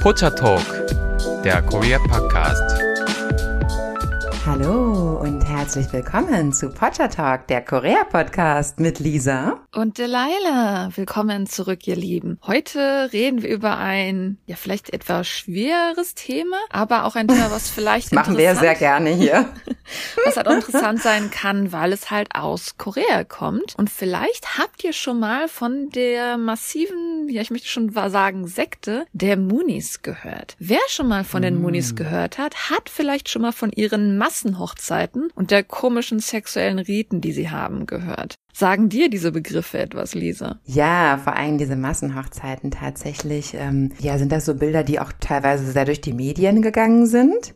Pocha Talk, der Korea Podcast. Hallo und herzlich willkommen zu Pocha Talk, der Korea-Podcast mit Lisa. Und Delilah. Willkommen zurück, ihr Lieben. Heute reden wir über ein, ja, vielleicht etwas schweres Thema, aber auch ein Thema, was vielleicht Machen wir sehr gerne hier. was halt auch interessant sein kann, weil es halt aus Korea kommt. Und vielleicht habt ihr schon mal von der massiven, ja, ich möchte schon sagen, Sekte der Moonies gehört. Wer schon mal von den Moonies mm. gehört hat, hat vielleicht schon mal von ihren Massen Massenhochzeiten und der komischen sexuellen Riten, die sie haben, gehört. Sagen dir diese Begriffe etwas, Lisa? Ja, vor allem diese Massenhochzeiten tatsächlich. Ähm, ja, sind das so Bilder, die auch teilweise sehr durch die Medien gegangen sind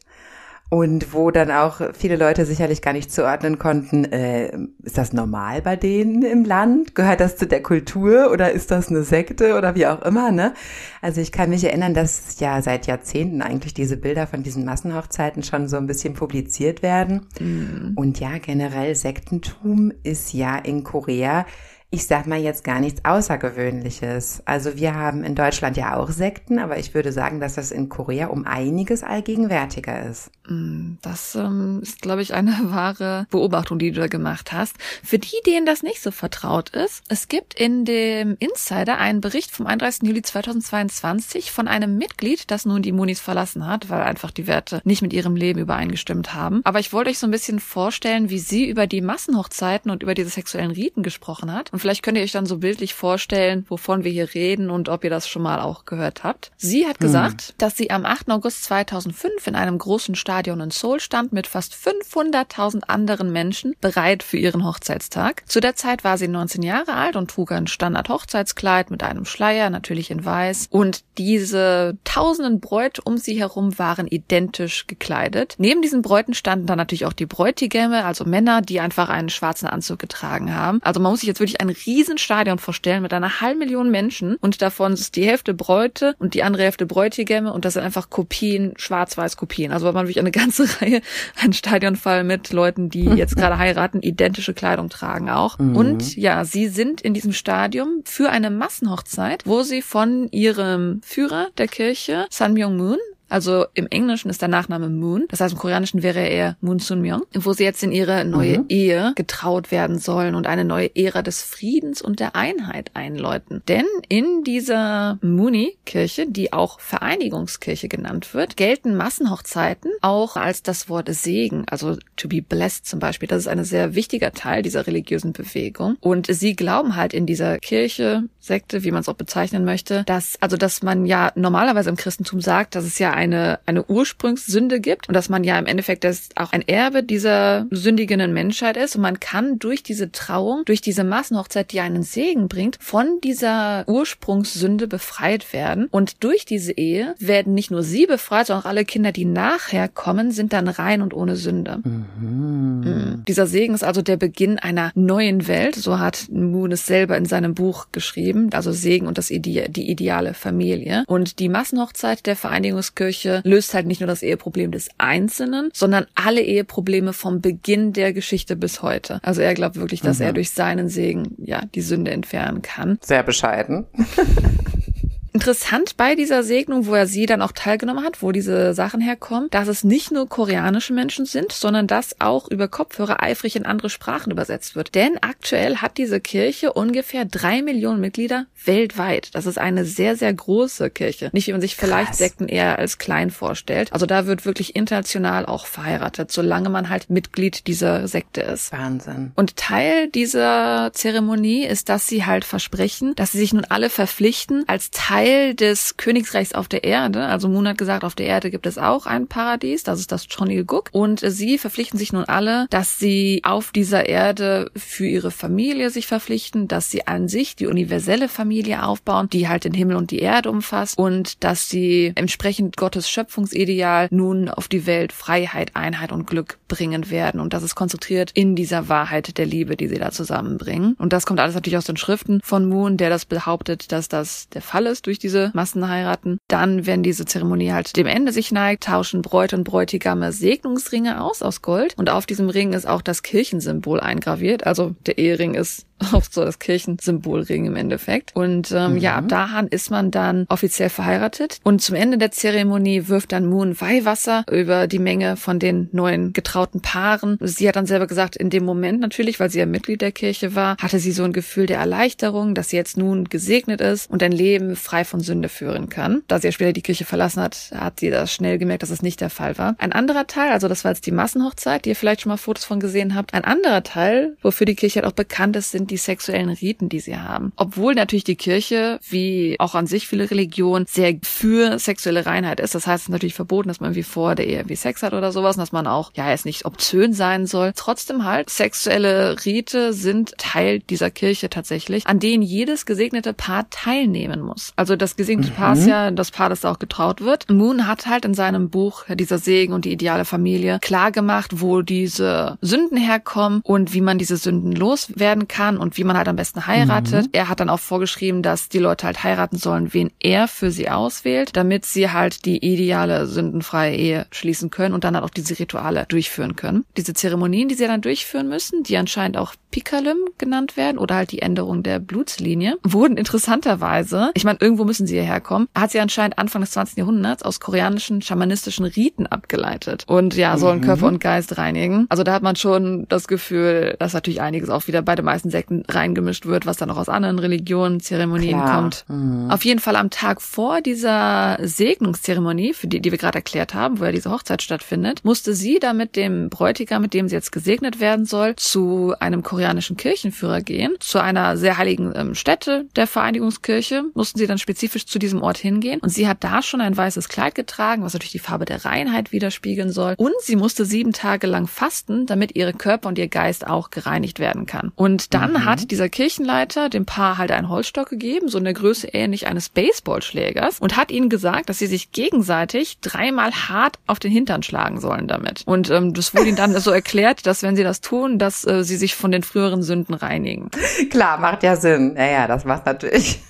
und wo dann auch viele Leute sicherlich gar nicht zuordnen konnten, äh, ist das normal bei denen im Land? Gehört das zu der Kultur oder ist das eine Sekte oder wie auch immer, ne? Also ich kann mich erinnern, dass ja seit Jahrzehnten eigentlich diese Bilder von diesen Massenhochzeiten schon so ein bisschen publiziert werden. Mhm. Und ja, generell Sektentum ist ja in Korea ich sag mal jetzt gar nichts Außergewöhnliches. Also wir haben in Deutschland ja auch Sekten, aber ich würde sagen, dass das in Korea um einiges allgegenwärtiger ist. Mm, das ähm, ist, glaube ich, eine wahre Beobachtung, die du da gemacht hast. Für die, denen das nicht so vertraut ist, es gibt in dem Insider einen Bericht vom 31. Juli 2022 von einem Mitglied, das nun die Munis verlassen hat, weil einfach die Werte nicht mit ihrem Leben übereingestimmt haben. Aber ich wollte euch so ein bisschen vorstellen, wie sie über die Massenhochzeiten und über diese sexuellen Riten gesprochen hat. Und vielleicht könnt ihr euch dann so bildlich vorstellen, wovon wir hier reden und ob ihr das schon mal auch gehört habt. Sie hat gesagt, hm. dass sie am 8. August 2005 in einem großen Stadion in Seoul stand mit fast 500.000 anderen Menschen bereit für ihren Hochzeitstag. Zu der Zeit war sie 19 Jahre alt und trug ein Standard-Hochzeitskleid mit einem Schleier, natürlich in weiß. Und diese tausenden Bräute um sie herum waren identisch gekleidet. Neben diesen Bräuten standen dann natürlich auch die Bräutigäme, also Männer, die einfach einen schwarzen Anzug getragen haben. Also man muss sich jetzt wirklich ein Riesenstadion vorstellen mit einer halben Million Menschen und davon ist die Hälfte Bräute und die andere Hälfte Bräutigämme und das sind einfach Kopien, schwarz-weiß Kopien. Also man wirklich eine ganze Reihe, ein Stadion voll mit Leuten, die jetzt gerade heiraten, identische Kleidung tragen auch. Mhm. Und ja, sie sind in diesem Stadium für eine Massenhochzeit, wo sie von ihrem Führer der Kirche, San Myung-moon, also im Englischen ist der Nachname Moon. Das heißt, im Koreanischen wäre er eher Moon Sun Myung, wo sie jetzt in ihre neue mhm. Ehe getraut werden sollen und eine neue Ära des Friedens und der Einheit einläuten. Denn in dieser Muni-Kirche, die auch Vereinigungskirche genannt wird, gelten Massenhochzeiten auch als das Wort Segen, also to be blessed zum Beispiel. Das ist ein sehr wichtiger Teil dieser religiösen Bewegung. Und sie glauben halt in dieser Kirche, Sekte, wie man es auch bezeichnen möchte, dass, also, dass man ja normalerweise im Christentum sagt, dass es ja eine, eine Ursprungssünde gibt und dass man ja im Endeffekt das auch ein Erbe dieser sündigen Menschheit ist und man kann durch diese Trauung, durch diese Massenhochzeit, die einen Segen bringt, von dieser Ursprungssünde befreit werden und durch diese Ehe werden nicht nur sie befreit, sondern auch alle Kinder, die nachher kommen, sind dann rein und ohne Sünde. Mhm. Mhm. Dieser Segen ist also der Beginn einer neuen Welt, so hat Moon es selber in seinem Buch geschrieben, also Segen und das Ide die ideale Familie. Und die Massenhochzeit der Vereinigungskirche Kirche löst halt nicht nur das Eheproblem des Einzelnen, sondern alle Eheprobleme vom Beginn der Geschichte bis heute. Also er glaubt wirklich, dass mhm. er durch seinen Segen ja die Sünde entfernen kann. Sehr bescheiden. Interessant bei dieser Segnung, wo er sie dann auch teilgenommen hat, wo diese Sachen herkommen, dass es nicht nur koreanische Menschen sind, sondern dass auch über Kopfhörer eifrig in andere Sprachen übersetzt wird. Denn aktuell hat diese Kirche ungefähr drei Millionen Mitglieder weltweit. Das ist eine sehr, sehr große Kirche. Nicht wie man sich vielleicht Krass. Sekten eher als klein vorstellt. Also da wird wirklich international auch verheiratet, solange man halt Mitglied dieser Sekte ist. Wahnsinn. Und Teil dieser Zeremonie ist, dass sie halt versprechen, dass sie sich nun alle verpflichten, als Teil Teil des Königsreichs auf der Erde. Also Moon hat gesagt, auf der Erde gibt es auch ein Paradies, das ist das Chonil-guk. Und sie verpflichten sich nun alle, dass sie auf dieser Erde für ihre Familie sich verpflichten, dass sie an sich die universelle Familie aufbauen, die halt den Himmel und die Erde umfasst und dass sie entsprechend Gottes Schöpfungsideal nun auf die Welt Freiheit, Einheit und Glück bringen werden. Und das ist konzentriert in dieser Wahrheit der Liebe, die sie da zusammenbringen. Und das kommt alles natürlich aus den Schriften von Moon, der das behauptet, dass das der Fall ist durch diese Massenheiraten. Dann, wenn diese Zeremonie halt dem Ende sich neigt, tauschen Bräute und Bräutigame Segnungsringe aus aus Gold. Und auf diesem Ring ist auch das Kirchensymbol eingraviert. Also der Ehering ist auch so das Kirchensymbolring im Endeffekt. Und ähm, mhm. ja, ab daran ist man dann offiziell verheiratet. Und zum Ende der Zeremonie wirft dann Moon Weihwasser über die Menge von den neuen getrauten Paaren. Sie hat dann selber gesagt, in dem Moment natürlich, weil sie ja Mitglied der Kirche war, hatte sie so ein Gefühl der Erleichterung, dass sie jetzt nun gesegnet ist und ein Leben frei von Sünde führen kann. Da sie ja später die Kirche verlassen hat, hat sie das schnell gemerkt, dass es nicht der Fall war. Ein anderer Teil, also das war jetzt die Massenhochzeit, die ihr vielleicht schon mal Fotos von gesehen habt. Ein anderer Teil, wofür die Kirche halt auch bekannt ist, sind die sexuellen Riten, die sie haben. Obwohl natürlich die Kirche, wie auch an sich viele Religionen, sehr für sexuelle Reinheit ist. Das heißt, es ist natürlich verboten, dass man irgendwie vor der Ehe irgendwie Sex hat oder sowas und dass man auch, ja, es nicht obszön sein soll. Trotzdem halt, sexuelle Rite sind Teil dieser Kirche tatsächlich, an denen jedes gesegnete Paar teilnehmen muss. Also das gesegnete mhm. Paar ist ja das Paar, das auch getraut wird. Moon hat halt in seinem Buch dieser Segen und die ideale Familie klar gemacht, wo diese Sünden herkommen und wie man diese Sünden loswerden kann und wie man halt am besten heiratet. Mhm. Er hat dann auch vorgeschrieben, dass die Leute halt heiraten sollen, wen er für sie auswählt, damit sie halt die ideale sündenfreie Ehe schließen können und dann halt auch diese Rituale durchführen können. Diese Zeremonien, die sie dann durchführen müssen, die anscheinend auch Pikalim genannt werden oder halt die Änderung der Blutslinie, wurden interessanterweise, ich meine, irgendwo müssen sie hierher kommen, hat sie anscheinend Anfang des 20. Jahrhunderts aus koreanischen schamanistischen Riten abgeleitet und ja, sollen mhm. Körper und Geist reinigen. Also da hat man schon das Gefühl, dass natürlich einiges auch wieder bei den meisten Sekten reingemischt wird, was dann auch aus anderen Religionen, Zeremonien Klar. kommt. Mhm. Auf jeden Fall am Tag vor dieser Segnungszeremonie, für die, die wir gerade erklärt haben, wo ja diese Hochzeit stattfindet, musste sie da mit dem Bräutigam, mit dem sie jetzt gesegnet werden soll, zu einem koreanischen koreanischen Kirchenführer gehen, zu einer sehr heiligen ähm, Stätte der Vereinigungskirche, mussten sie dann spezifisch zu diesem Ort hingehen. Und sie hat da schon ein weißes Kleid getragen, was natürlich die Farbe der Reinheit widerspiegeln soll. Und sie musste sieben Tage lang fasten, damit ihre Körper und ihr Geist auch gereinigt werden kann. Und dann mhm. hat dieser Kirchenleiter dem Paar halt einen Holzstock gegeben, so in der Größe ähnlich eines Baseballschlägers, und hat ihnen gesagt, dass sie sich gegenseitig dreimal hart auf den Hintern schlagen sollen damit. Und ähm, das wurde ihnen dann so erklärt, dass wenn sie das tun, dass äh, sie sich von den früheren Sünden reinigen. Klar, macht ja Sinn. Ja, ja, das macht natürlich.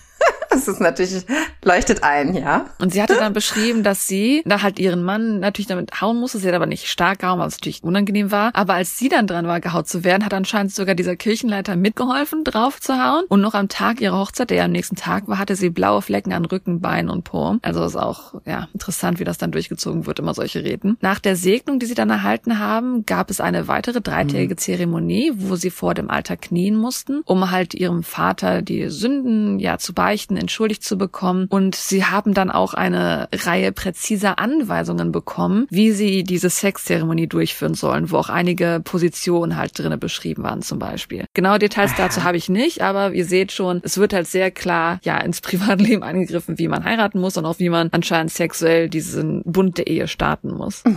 Das ist natürlich, leuchtet ein, ja. Und sie hatte dann beschrieben, dass sie da halt ihren Mann natürlich damit hauen musste. Sie hat aber nicht stark gehauen, weil es natürlich unangenehm war. Aber als sie dann dran war, gehaut zu werden, hat anscheinend sogar dieser Kirchenleiter mitgeholfen, drauf zu hauen. Und noch am Tag ihrer Hochzeit, der ja am nächsten Tag war, hatte sie blaue Flecken an Rücken, Beinen und Po. Also ist auch, ja, interessant, wie das dann durchgezogen wird, immer solche Reden. Nach der Segnung, die sie dann erhalten haben, gab es eine weitere dreitägige mhm. Zeremonie, wo sie vor dem Altar knien mussten, um halt ihrem Vater die Sünden, ja, zu beichten, entschuldigt zu bekommen. Und sie haben dann auch eine Reihe präziser Anweisungen bekommen, wie sie diese Sexzeremonie durchführen sollen, wo auch einige Positionen halt drinnen beschrieben waren zum Beispiel. Genau Details dazu habe ich nicht, aber ihr seht schon, es wird halt sehr klar ja ins Privatleben angegriffen, wie man heiraten muss und auch wie man anscheinend sexuell diesen Bund der Ehe starten muss.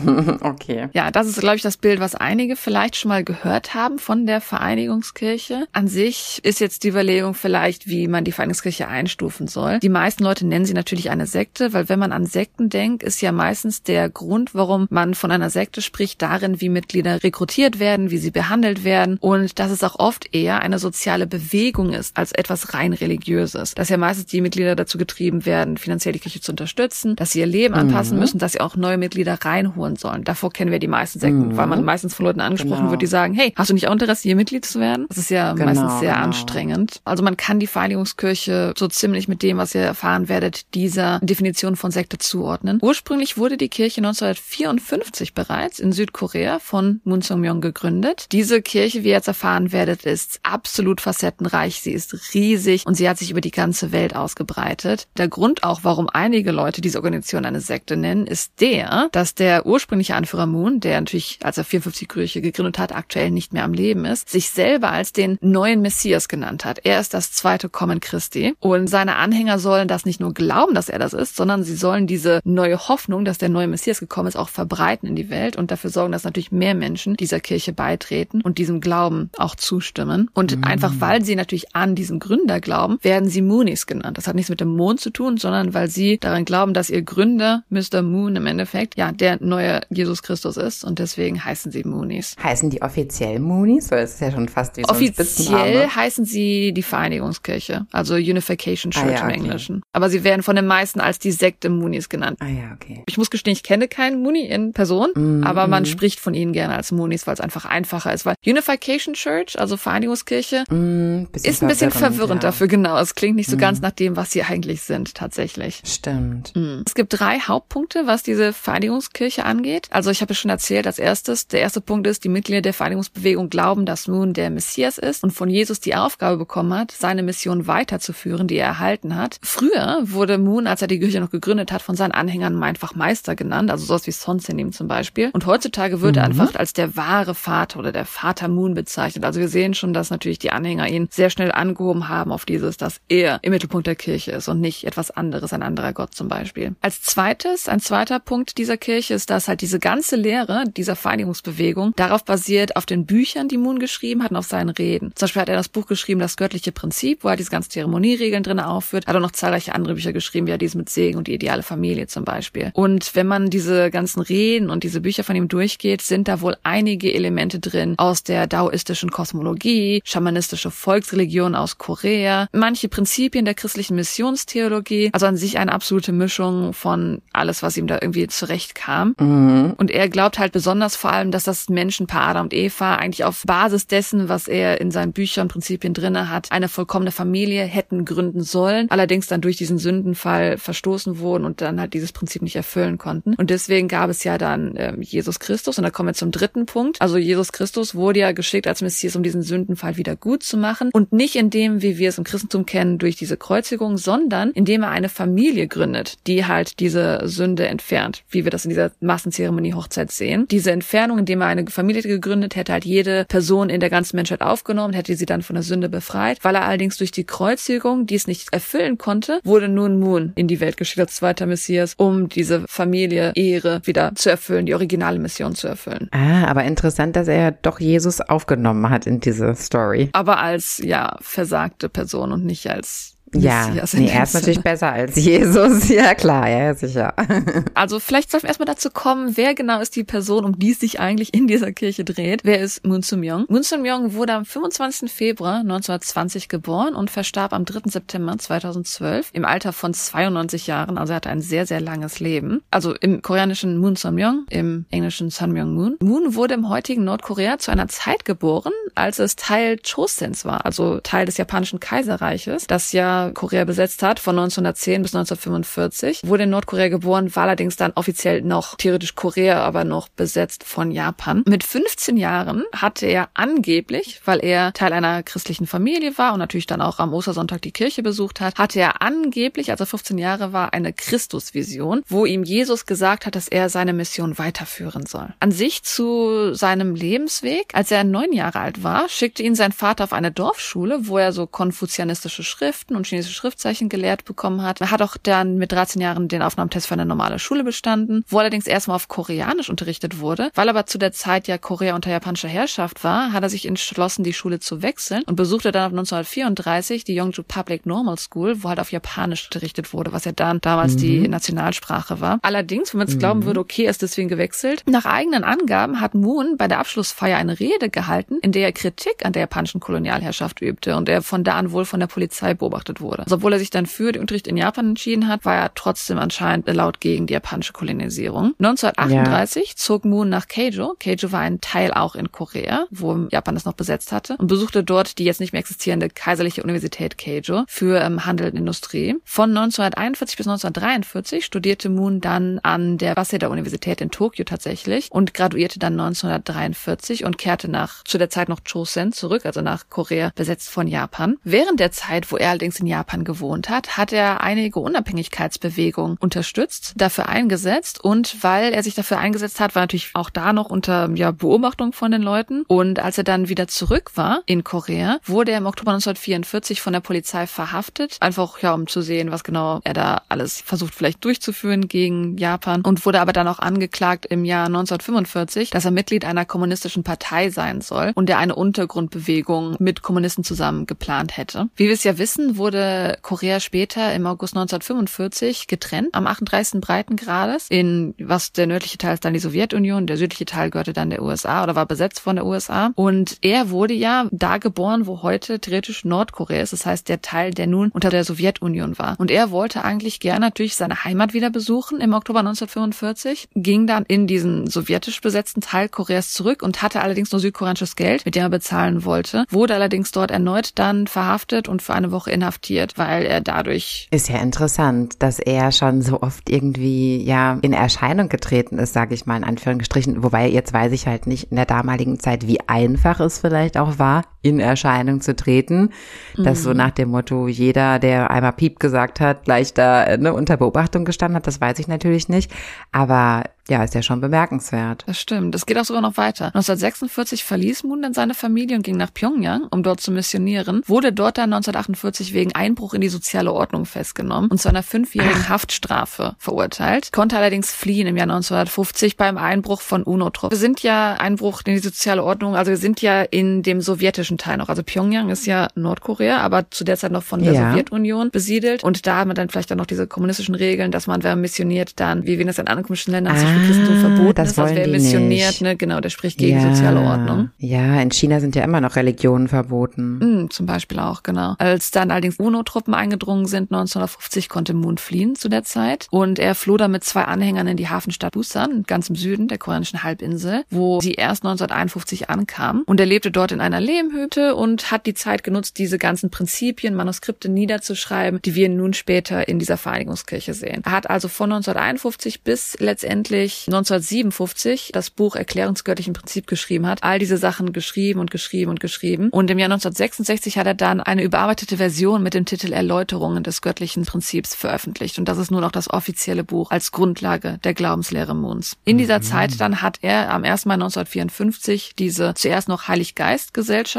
Okay. Ja, das ist, glaube ich, das Bild, was einige vielleicht schon mal gehört haben von der Vereinigungskirche. An sich ist jetzt die Überlegung vielleicht, wie man die Vereinigungskirche einstuft abrufen soll. Die meisten Leute nennen sie natürlich eine Sekte, weil wenn man an Sekten denkt, ist ja meistens der Grund, warum man von einer Sekte spricht, darin, wie Mitglieder rekrutiert werden, wie sie behandelt werden und dass es auch oft eher eine soziale Bewegung ist als etwas rein religiöses. Dass ja meistens die Mitglieder dazu getrieben werden, finanziell die Kirche zu unterstützen, dass sie ihr Leben anpassen mhm. müssen, dass sie auch neue Mitglieder reinholen sollen. Davor kennen wir die meisten Sekten, mhm. weil man meistens von Leuten angesprochen genau. wird, die sagen, hey, hast du nicht auch Interesse, hier Mitglied zu werden? Das ist ja genau, meistens sehr genau. anstrengend. Also man kann die Vereinigungskirche so ziemlich mit dem, was ihr erfahren werdet, dieser Definition von Sekte zuordnen. Ursprünglich wurde die Kirche 1954 bereits in Südkorea von Moon Sung-myung gegründet. Diese Kirche, wie ihr jetzt erfahren werdet, ist absolut facettenreich. Sie ist riesig und sie hat sich über die ganze Welt ausgebreitet. Der Grund auch, warum einige Leute diese Organisation eine Sekte nennen, ist der, dass der ursprüngliche Anführer Moon, der natürlich, als er 54 Kirche gegründet hat, aktuell nicht mehr am Leben ist, sich selber als den neuen Messias genannt hat. Er ist das zweite Kommen Christi und seine Anhänger sollen das nicht nur glauben, dass er das ist, sondern sie sollen diese neue Hoffnung, dass der neue Messias gekommen ist, auch verbreiten in die Welt und dafür sorgen, dass natürlich mehr Menschen dieser Kirche beitreten und diesem Glauben auch zustimmen. Und mhm. einfach weil sie natürlich an diesen Gründer glauben, werden sie Moonies genannt. Das hat nichts mit dem Mond zu tun, sondern weil sie daran glauben, dass ihr Gründer, Mr. Moon im Endeffekt, ja, der neue Jesus Christus ist und deswegen heißen sie Moonies. Heißen die offiziell Moonies? Weil es ist ja schon fast wie so Offiziell heißen sie die Vereinigungskirche, also Unification Church. Ah, ja, im Englischen. Aber sie werden von den meisten als die Sekte Moonies genannt. Ah ja, okay. Ich muss gestehen, ich kenne keinen Mooney in Person, Mhm, aber man mhm. spricht von ihnen gerne als Moonies, weil es einfach einfacher ist. Weil Unification Church, also Vereinigungskirche, Mm, ist ein bisschen verwirrend ja. dafür, genau. Es klingt nicht so Mhm. ganz nach dem, was sie eigentlich sind, tatsächlich. Stimmt. Mhm. Es gibt drei Hauptpunkte, was diese Vereinigungskirche angeht. Also ich habe es schon erzählt, als erstes, der erste Punkt ist, die Mitglieder der Vereinigungsbewegung glauben, dass Moon der Messias ist und von Jesus die Aufgabe bekommen hat, seine Mission weiterzuführen, die er erhalten hat. Früher wurde Moon, als er die Kirche noch gegründet hat, von seinen Anhängern einfach Meister genannt, also sowas wie Sonsenim zum Beispiel. Und heutzutage wird er Mhm. einfach als der wahre Vater oder der Vater Moon bezeichnet. Also wir sehen schon, dass natürlich die Anhänger ihn sehr schnell angehoben haben auf dieses, dass er im Mittelpunkt der Kirche ist und nicht etwas anderes, ein anderer Gott zum Beispiel. Als zweites, ein zweiter Punkt dieser Kirche ist, dass halt diese ganze Lehre dieser Vereinigungsbewegung darauf basiert auf den Büchern, die Moon geschrieben hat und auf seinen Reden. Zum Beispiel hat er das Buch geschrieben, das göttliche Prinzip, wo er diese ganzen Zeremonieregeln drin aufführt, hat auch noch zahlreiche andere Bücher geschrieben, wie er dies mit Segen und die ideale Familie zum Beispiel. Und wenn man diese ganzen Reden und diese Bücher von ihm durchgeht, sind da wohl einige Elemente drin aus der daoistischen Kosmologie, schamanistische Volksreligion aus Korea, manche Prinzipien der christlichen Missionstheologie, also an sich eine absolute Mischung von alles, was ihm da irgendwie zurechtkam. Mhm. Und er glaubt halt besonders vor allem, dass das Menschenpaar Adam und Eva eigentlich auf Basis dessen, was er in seinen Büchern Prinzipien drinne hat, eine vollkommene Familie hätten gründen sollen, allerdings dann durch diesen Sündenfall verstoßen wurden und dann halt dieses Prinzip nicht erfüllen konnten. Und deswegen gab es ja dann ähm, Jesus Christus und da kommen wir zum dritten Punkt. Also Jesus Christus wurde ja geschickt als Messias, um diesen Sündenfall wieder gut zu machen und nicht in dem, wie wir es im Christentum kennen, durch diese Kreuzigung, sondern indem er eine Familie gründet, die halt diese Sünde entfernt, wie wir das in dieser Massenzeremonie Hochzeit sehen. Diese Entfernung, indem er eine Familie gegründet hätte, halt jede Person in der ganzen Menschheit aufgenommen, hätte sie dann von der Sünde befreit. Weil er allerdings durch die Kreuzigung dies nicht erfüllen konnte, wurde nun Moon in die Welt geschickt als zweiter Messias, um diese Familie Ehre wieder zu erfüllen, die originale Mission zu erfüllen. Ah, aber interessant, dass er doch Jesus aufgenommen hat in diese Story. Aber als, ja, versagte Person und nicht als Ja, nee, er ist natürlich besser als Jesus. Ja, klar, ja, sicher. Also vielleicht sollten wir erstmal dazu kommen, wer genau ist die Person, um die es sich eigentlich in dieser Kirche dreht. Wer ist Moon Soo-myung? Moon Soo-myung wurde am 25. Februar 1920 geboren und verstarb am 3. September 2012 im Alter von 92 Jahren. Also er hatte ein sehr, sehr langes Leben. Also im koreanischen Moon Soo-myung, im englischen Sun Myung Moon. Moon wurde im heutigen Nordkorea zu einer Zeit geboren, als es Teil Chosens war, also Teil des japanischen Kaiserreiches, das ja Korea besetzt hat von 1910 bis 1945. Wurde in Nordkorea geboren, war allerdings dann offiziell noch theoretisch Korea, aber noch besetzt von Japan. Mit 15 Jahren hatte er angeblich, weil er Teil einer christlichen Familie war und natürlich dann auch am Ostersonntag die Kirche besucht hat, hatte er angeblich, als er 15 Jahre war, eine Christusvision, wo ihm Jesus gesagt hat, dass er seine Mission weiterführen soll. An sich zu seinem Lebensweg, als er neun Jahre alt war, schickte ihn sein Vater auf eine Dorfschule, wo er so konfuzianistische Schriften und chinesische Schriftzeichen gelehrt bekommen hat. Er hat auch dann mit 13 Jahren den Aufnahmetest für eine normale Schule bestanden, wo allerdings erstmal auf Koreanisch unterrichtet wurde. Weil aber zu der Zeit ja Korea unter japanischer Herrschaft war, hat er sich entschlossen, die Schule zu wechseln und besuchte dann ab 1934 die Yongju Public Normal School, wo halt auf Japanisch unterrichtet wurde, was ja dann damals die Nationalsprache war. Allerdings, wenn man jetzt glauben würde, okay, er ist deswegen gewechselt. Nach eigenen Angaben hat Moon bei der Abschlussfeier eine Rede gehalten, in der er Kritik an der japanischen Kolonialherrschaft übte und er von da an wohl von der Polizei beobachtet wurde. Also obwohl er sich dann für den Unterricht in Japan entschieden hat, war er trotzdem anscheinend laut gegen die japanische Kolonisierung. 1938 zog Moon nach Keijo. Keijo war ein Teil auch in Korea, wo Japan das noch besetzt hatte und besuchte dort die jetzt nicht mehr existierende Kaiserliche Universität Keijo für ähm, Handel und Industrie. Von 1941 bis 1943 studierte Moon dann an der Waseda Universität in Tokio tatsächlich und graduierte dann 1943 und kehrte nach zu der Zeit noch Chosen zurück, also nach Korea besetzt von Japan. Während der Zeit, wo er allerdings in Japan gewohnt hat, hat er einige Unabhängigkeitsbewegungen unterstützt, dafür eingesetzt. Und weil er sich dafür eingesetzt hat, war natürlich auch da noch unter ja, Beobachtung von den Leuten. Und als er dann wieder zurück war in Korea, wurde er im Oktober 1944 von der Polizei verhaftet, einfach ja, um zu sehen, was genau er da alles versucht vielleicht durchzuführen gegen Japan. Und wurde aber dann auch angeklagt im Jahr 1945, dass er Mitglied einer kommunistischen Partei sein soll und er eine Untergrundbewegung mit Kommunisten zusammen geplant hätte. Wie wir es ja wissen, wurde wurde Korea später im August 1945 getrennt am 38. Breitengrades. In was der nördliche Teil ist dann die Sowjetunion, der südliche Teil gehörte dann der USA oder war besetzt von der USA und er wurde ja da geboren, wo heute theoretisch Nordkorea ist, das heißt der Teil, der nun unter der Sowjetunion war. Und er wollte eigentlich gerne natürlich seine Heimat wieder besuchen im Oktober 1945, ging dann in diesen sowjetisch besetzten Teil Koreas zurück und hatte allerdings nur südkoreanisches Geld, mit dem er bezahlen wollte, wurde allerdings dort erneut dann verhaftet und für eine Woche inhaftiert, weil er dadurch. Ist ja interessant, dass er schon so oft irgendwie ja in Erscheinung getreten ist, sage ich mal in Anführungsstrichen. Wobei jetzt weiß ich halt nicht in der damaligen Zeit, wie einfach es vielleicht auch war, in Erscheinung zu treten. Mhm. Dass so mhm. nach dem Motto, jeder, der einmal Piep gesagt hat, gleich da ne, unter Beobachtung gestanden hat, das weiß ich natürlich nicht. Aber ja, ist ja schon bemerkenswert. Das stimmt. Es geht auch sogar noch weiter. 1946 verließ Moon dann seine Familie und ging nach Pyongyang, um dort zu missionieren, wurde dort dann 1948 wegen Einbruch in die soziale Ordnung festgenommen und zu einer fünfjährigen Ach. Haftstrafe verurteilt, konnte allerdings fliehen im Jahr 1950 beim Einbruch von UNO-Truppen. Wir sind ja Einbruch in die soziale Ordnung, also wir sind ja in dem sowjetischen Teil noch. Also Pyongyang ist ja Nordkorea, aber zu der Zeit noch von der ja. Sowjetunion besiedelt und da haben wir dann vielleicht dann noch diese kommunistischen Regeln, dass man, wer missioniert, dann, wie wir das in anderen kommunistischen Ländern ah für Christentum verboten das ist. Also wer missioniert, nicht. ne, genau, der spricht gegen ja. soziale Ordnung. Ja, in China sind ja immer noch Religionen verboten. Mhm, zum Beispiel auch, genau. Als dann allerdings UNO-Truppen eingedrungen sind, 1950 konnte Moon fliehen zu der Zeit. Und er floh dann mit zwei Anhängern in die Hafenstadt Busan, ganz im Süden der koreanischen Halbinsel, wo sie erst 1951 ankam. Und er lebte dort in einer Lehmhütte und hat die Zeit genutzt, diese ganzen Prinzipien, Manuskripte niederzuschreiben, die wir nun später in dieser Vereinigungskirche sehen. Er hat also von 1951 bis letztendlich nämlich 1957 das Buch Erklärung des göttlichen Prinzip geschrieben hat, all diese Sachen geschrieben und geschrieben und geschrieben. Und im Jahr 1966 hat er dann eine überarbeitete Version mit dem Titel Erläuterungen des göttlichen Prinzips veröffentlicht. Und das ist nun auch das offizielle Buch als Grundlage der Glaubenslehre Moons. In dieser mhm. Zeit dann hat er am 1. Mai 1954 diese zuerst noch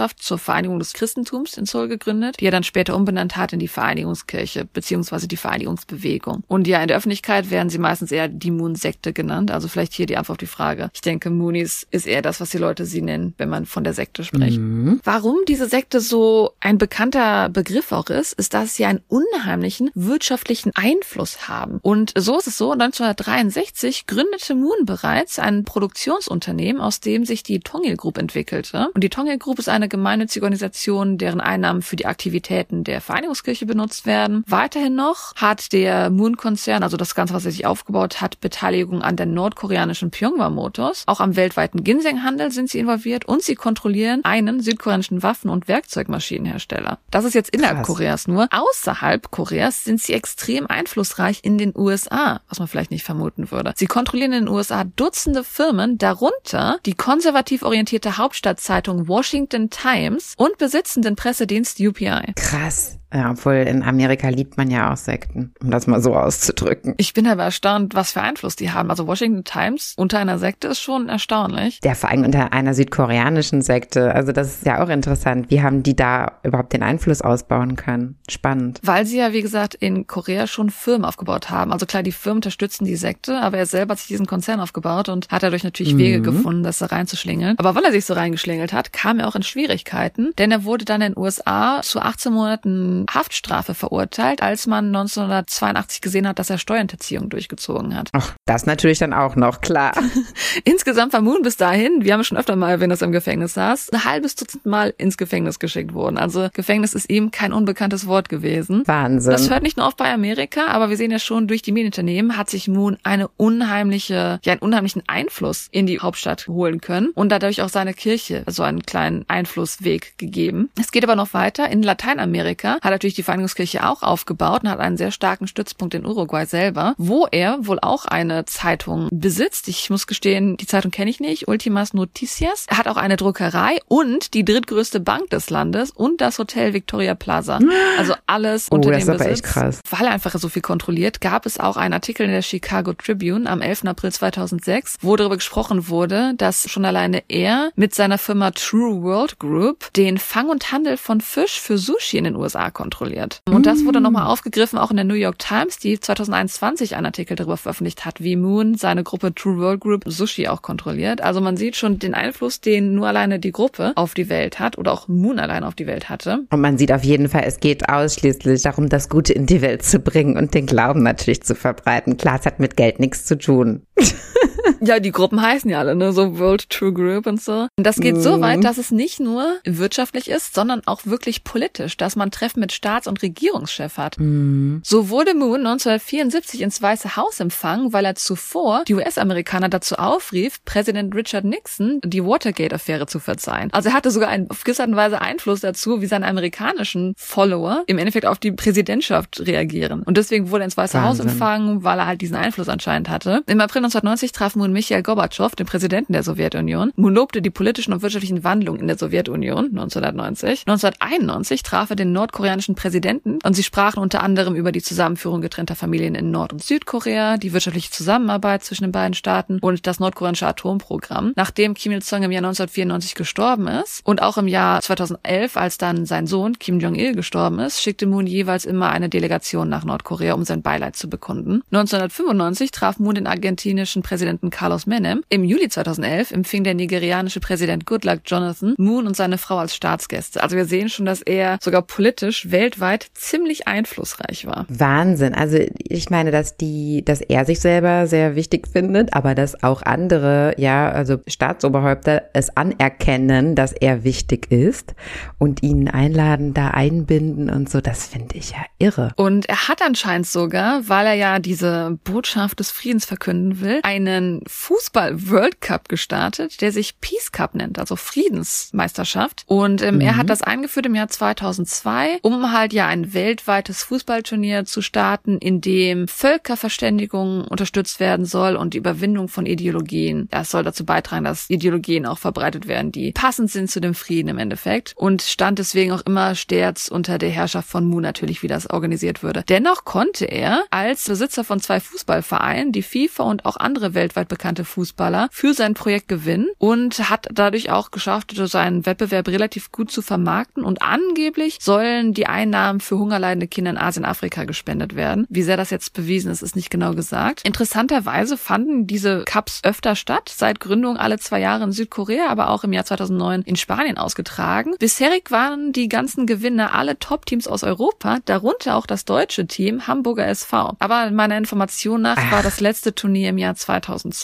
Heiliggeist-Gesellschaft zur Vereinigung des Christentums in Seoul gegründet, die er dann später umbenannt hat in die Vereinigungskirche beziehungsweise die Vereinigungsbewegung. Und ja, in der Öffentlichkeit werden sie meistens eher die Moon-Sekte genannt genannt. Also vielleicht hier die Antwort auf die Frage. Ich denke, Moonies ist eher das, was die Leute sie nennen, wenn man von der Sekte spricht. Mhm. Warum diese Sekte so ein bekannter Begriff auch ist, ist, dass sie einen unheimlichen wirtschaftlichen Einfluss haben. Und so ist es so, 1963 gründete Moon bereits ein Produktionsunternehmen, aus dem sich die Tongil Group entwickelte. Und die Tongil Group ist eine gemeinnützige Organisation, deren Einnahmen für die Aktivitäten der Vereinigungskirche benutzt werden. Weiterhin noch hat der Moon-Konzern, also das Ganze, was er sich aufgebaut hat, Beteiligung an der nordkoreanischen Pyongyang Motors. Auch am weltweiten Ginseng-Handel sind sie involviert und sie kontrollieren einen südkoreanischen Waffen- und Werkzeugmaschinenhersteller. Das ist jetzt innerhalb Krass. Koreas nur. Außerhalb Koreas sind sie extrem einflussreich in den USA, was man vielleicht nicht vermuten würde. Sie kontrollieren in den USA Dutzende Firmen, darunter die konservativ orientierte Hauptstadtzeitung Washington Times und besitzen den Pressedienst UPI. Krass. Ja, obwohl in Amerika liebt man ja auch Sekten, um das mal so auszudrücken. Ich bin aber erstaunt, was für Einfluss die haben. Also Washington Times unter einer Sekte ist schon erstaunlich. Der vor allem unter einer südkoreanischen Sekte. Also das ist ja auch interessant. Wie haben die da überhaupt den Einfluss ausbauen können? Spannend. Weil sie ja, wie gesagt, in Korea schon Firmen aufgebaut haben. Also klar, die Firmen unterstützen die Sekte, aber er selber hat sich diesen Konzern aufgebaut und hat dadurch natürlich mhm. Wege gefunden, das da reinzuschlingeln. Aber weil er sich so reingeschlingelt hat, kam er auch in Schwierigkeiten, denn er wurde dann in den USA zu 18 Monaten Haftstrafe verurteilt, als man 1982 gesehen hat, dass er Steuerhinterziehung durchgezogen hat. Ach, das natürlich dann auch noch, klar. Insgesamt war Moon bis dahin, wir haben schon öfter mal erwähnt, dass er im Gefängnis saß, ein halbes Dutzend Mal ins Gefängnis geschickt worden. Also Gefängnis ist ihm kein unbekanntes Wort gewesen. Wahnsinn. Das hört nicht nur auf bei Amerika, aber wir sehen ja schon, durch die Medienunternehmen hat sich Moon eine unheimliche, ja, einen unheimlichen Einfluss in die Hauptstadt holen können und dadurch auch seine Kirche so einen kleinen Einflussweg gegeben. Es geht aber noch weiter. In Lateinamerika hat natürlich die Vereinigungskirche auch aufgebaut und hat einen sehr starken Stützpunkt in Uruguay selber, wo er wohl auch eine Zeitung besitzt. Ich muss gestehen, die Zeitung kenne ich nicht. Ultimas Noticias. Er hat auch eine Druckerei und die drittgrößte Bank des Landes und das Hotel Victoria Plaza. Also alles oh, unter dem krass. Weil er einfach so viel kontrolliert, gab es auch einen Artikel in der Chicago Tribune am 11. April 2006, wo darüber gesprochen wurde, dass schon alleine er mit seiner Firma True World Group den Fang und Handel von Fisch für Sushi in den USA kontrolliert. Und das wurde nochmal aufgegriffen, auch in der New York Times, die 2021 einen Artikel darüber veröffentlicht hat, wie Moon seine Gruppe True World Group Sushi auch kontrolliert. Also man sieht schon den Einfluss, den nur alleine die Gruppe auf die Welt hat oder auch Moon allein auf die Welt hatte. Und man sieht auf jeden Fall, es geht ausschließlich darum, das Gute in die Welt zu bringen und den Glauben natürlich zu verbreiten. Klar, es hat mit Geld nichts zu tun. ja, die Gruppen heißen ja alle, ne? So World True Group und so. Und das geht mm. so weit, dass es nicht nur wirtschaftlich ist, sondern auch wirklich politisch, dass man Treffen mit Staats- und Regierungschef hat. Mm. So wurde Moon 1974 ins Weiße Haus empfangen, weil er zuvor die US-Amerikaner dazu aufrief, Präsident Richard Nixon die Watergate-Affäre zu verzeihen. Also er hatte sogar einen, auf gewisse Art und Weise Einfluss dazu, wie seine amerikanischen Follower im Endeffekt auf die Präsidentschaft reagieren. Und deswegen wurde er ins Weiße Wahnsinn. Haus empfangen, weil er halt diesen Einfluss anscheinend hatte. Im April 1990 traf Moon Michael Gorbatschow, den Präsidenten der Sowjetunion. Moon lobte die politischen und wirtschaftlichen Wandlungen in der Sowjetunion 1990. 1991 traf er den nordkoreanischen Präsidenten und sie sprachen unter anderem über die Zusammenführung getrennter Familien in Nord- und Südkorea, die wirtschaftliche Zusammenarbeit zwischen den beiden Staaten und das nordkoreanische Atomprogramm. Nachdem Kim Il-sung im Jahr 1994 gestorben ist und auch im Jahr 2011, als dann sein Sohn Kim Jong-il gestorben ist, schickte Moon jeweils immer eine Delegation nach Nordkorea, um sein Beileid zu bekunden. 1995 traf Moon den argentinischen Präsidenten Carlos Menem. Im Juli 2011 empfing der nigerianische Präsident Goodluck Jonathan Moon und seine Frau als Staatsgäste. Also wir sehen schon, dass er sogar politisch weltweit ziemlich einflussreich war. Wahnsinn. Also ich meine, dass die, dass er sich selber sehr wichtig findet, aber dass auch andere, ja, also Staatsoberhäupter es anerkennen, dass er wichtig ist und ihn einladen, da einbinden und so, das finde ich ja irre. Und er hat anscheinend sogar, weil er ja diese Botschaft des Friedens verkünden will, einen Fußball-World Cup gestartet, der sich Peace Cup nennt, also Friedensmeisterschaft. Und ähm, mhm. er hat das eingeführt im Jahr 2002, um halt ja ein weltweites Fußballturnier zu starten, in dem Völkerverständigung unterstützt werden soll und die Überwindung von Ideologien. Das soll dazu beitragen, dass Ideologien auch verbreitet werden, die passend sind zu dem Frieden im Endeffekt. Und stand deswegen auch immer stets unter der Herrschaft von Mu natürlich, wie das organisiert würde. Dennoch konnte er als Besitzer von zwei Fußballvereinen die FIFA und auch andere weltweit bekannte Fußballer für sein Projekt gewinnen und hat dadurch auch geschafft, seinen Wettbewerb relativ gut zu vermarkten und angeblich sollen die Einnahmen für hungerleidende Kinder in Asien, Afrika gespendet werden. Wie sehr das jetzt bewiesen ist, ist nicht genau gesagt. Interessanterweise fanden diese Cups öfter statt, seit Gründung alle zwei Jahre in Südkorea, aber auch im Jahr 2009 in Spanien ausgetragen. Bisherig waren die ganzen Gewinner alle Top-Teams aus Europa, darunter auch das deutsche Team Hamburger SV. Aber meiner Information nach Ach. war das letzte Turnier im Jahr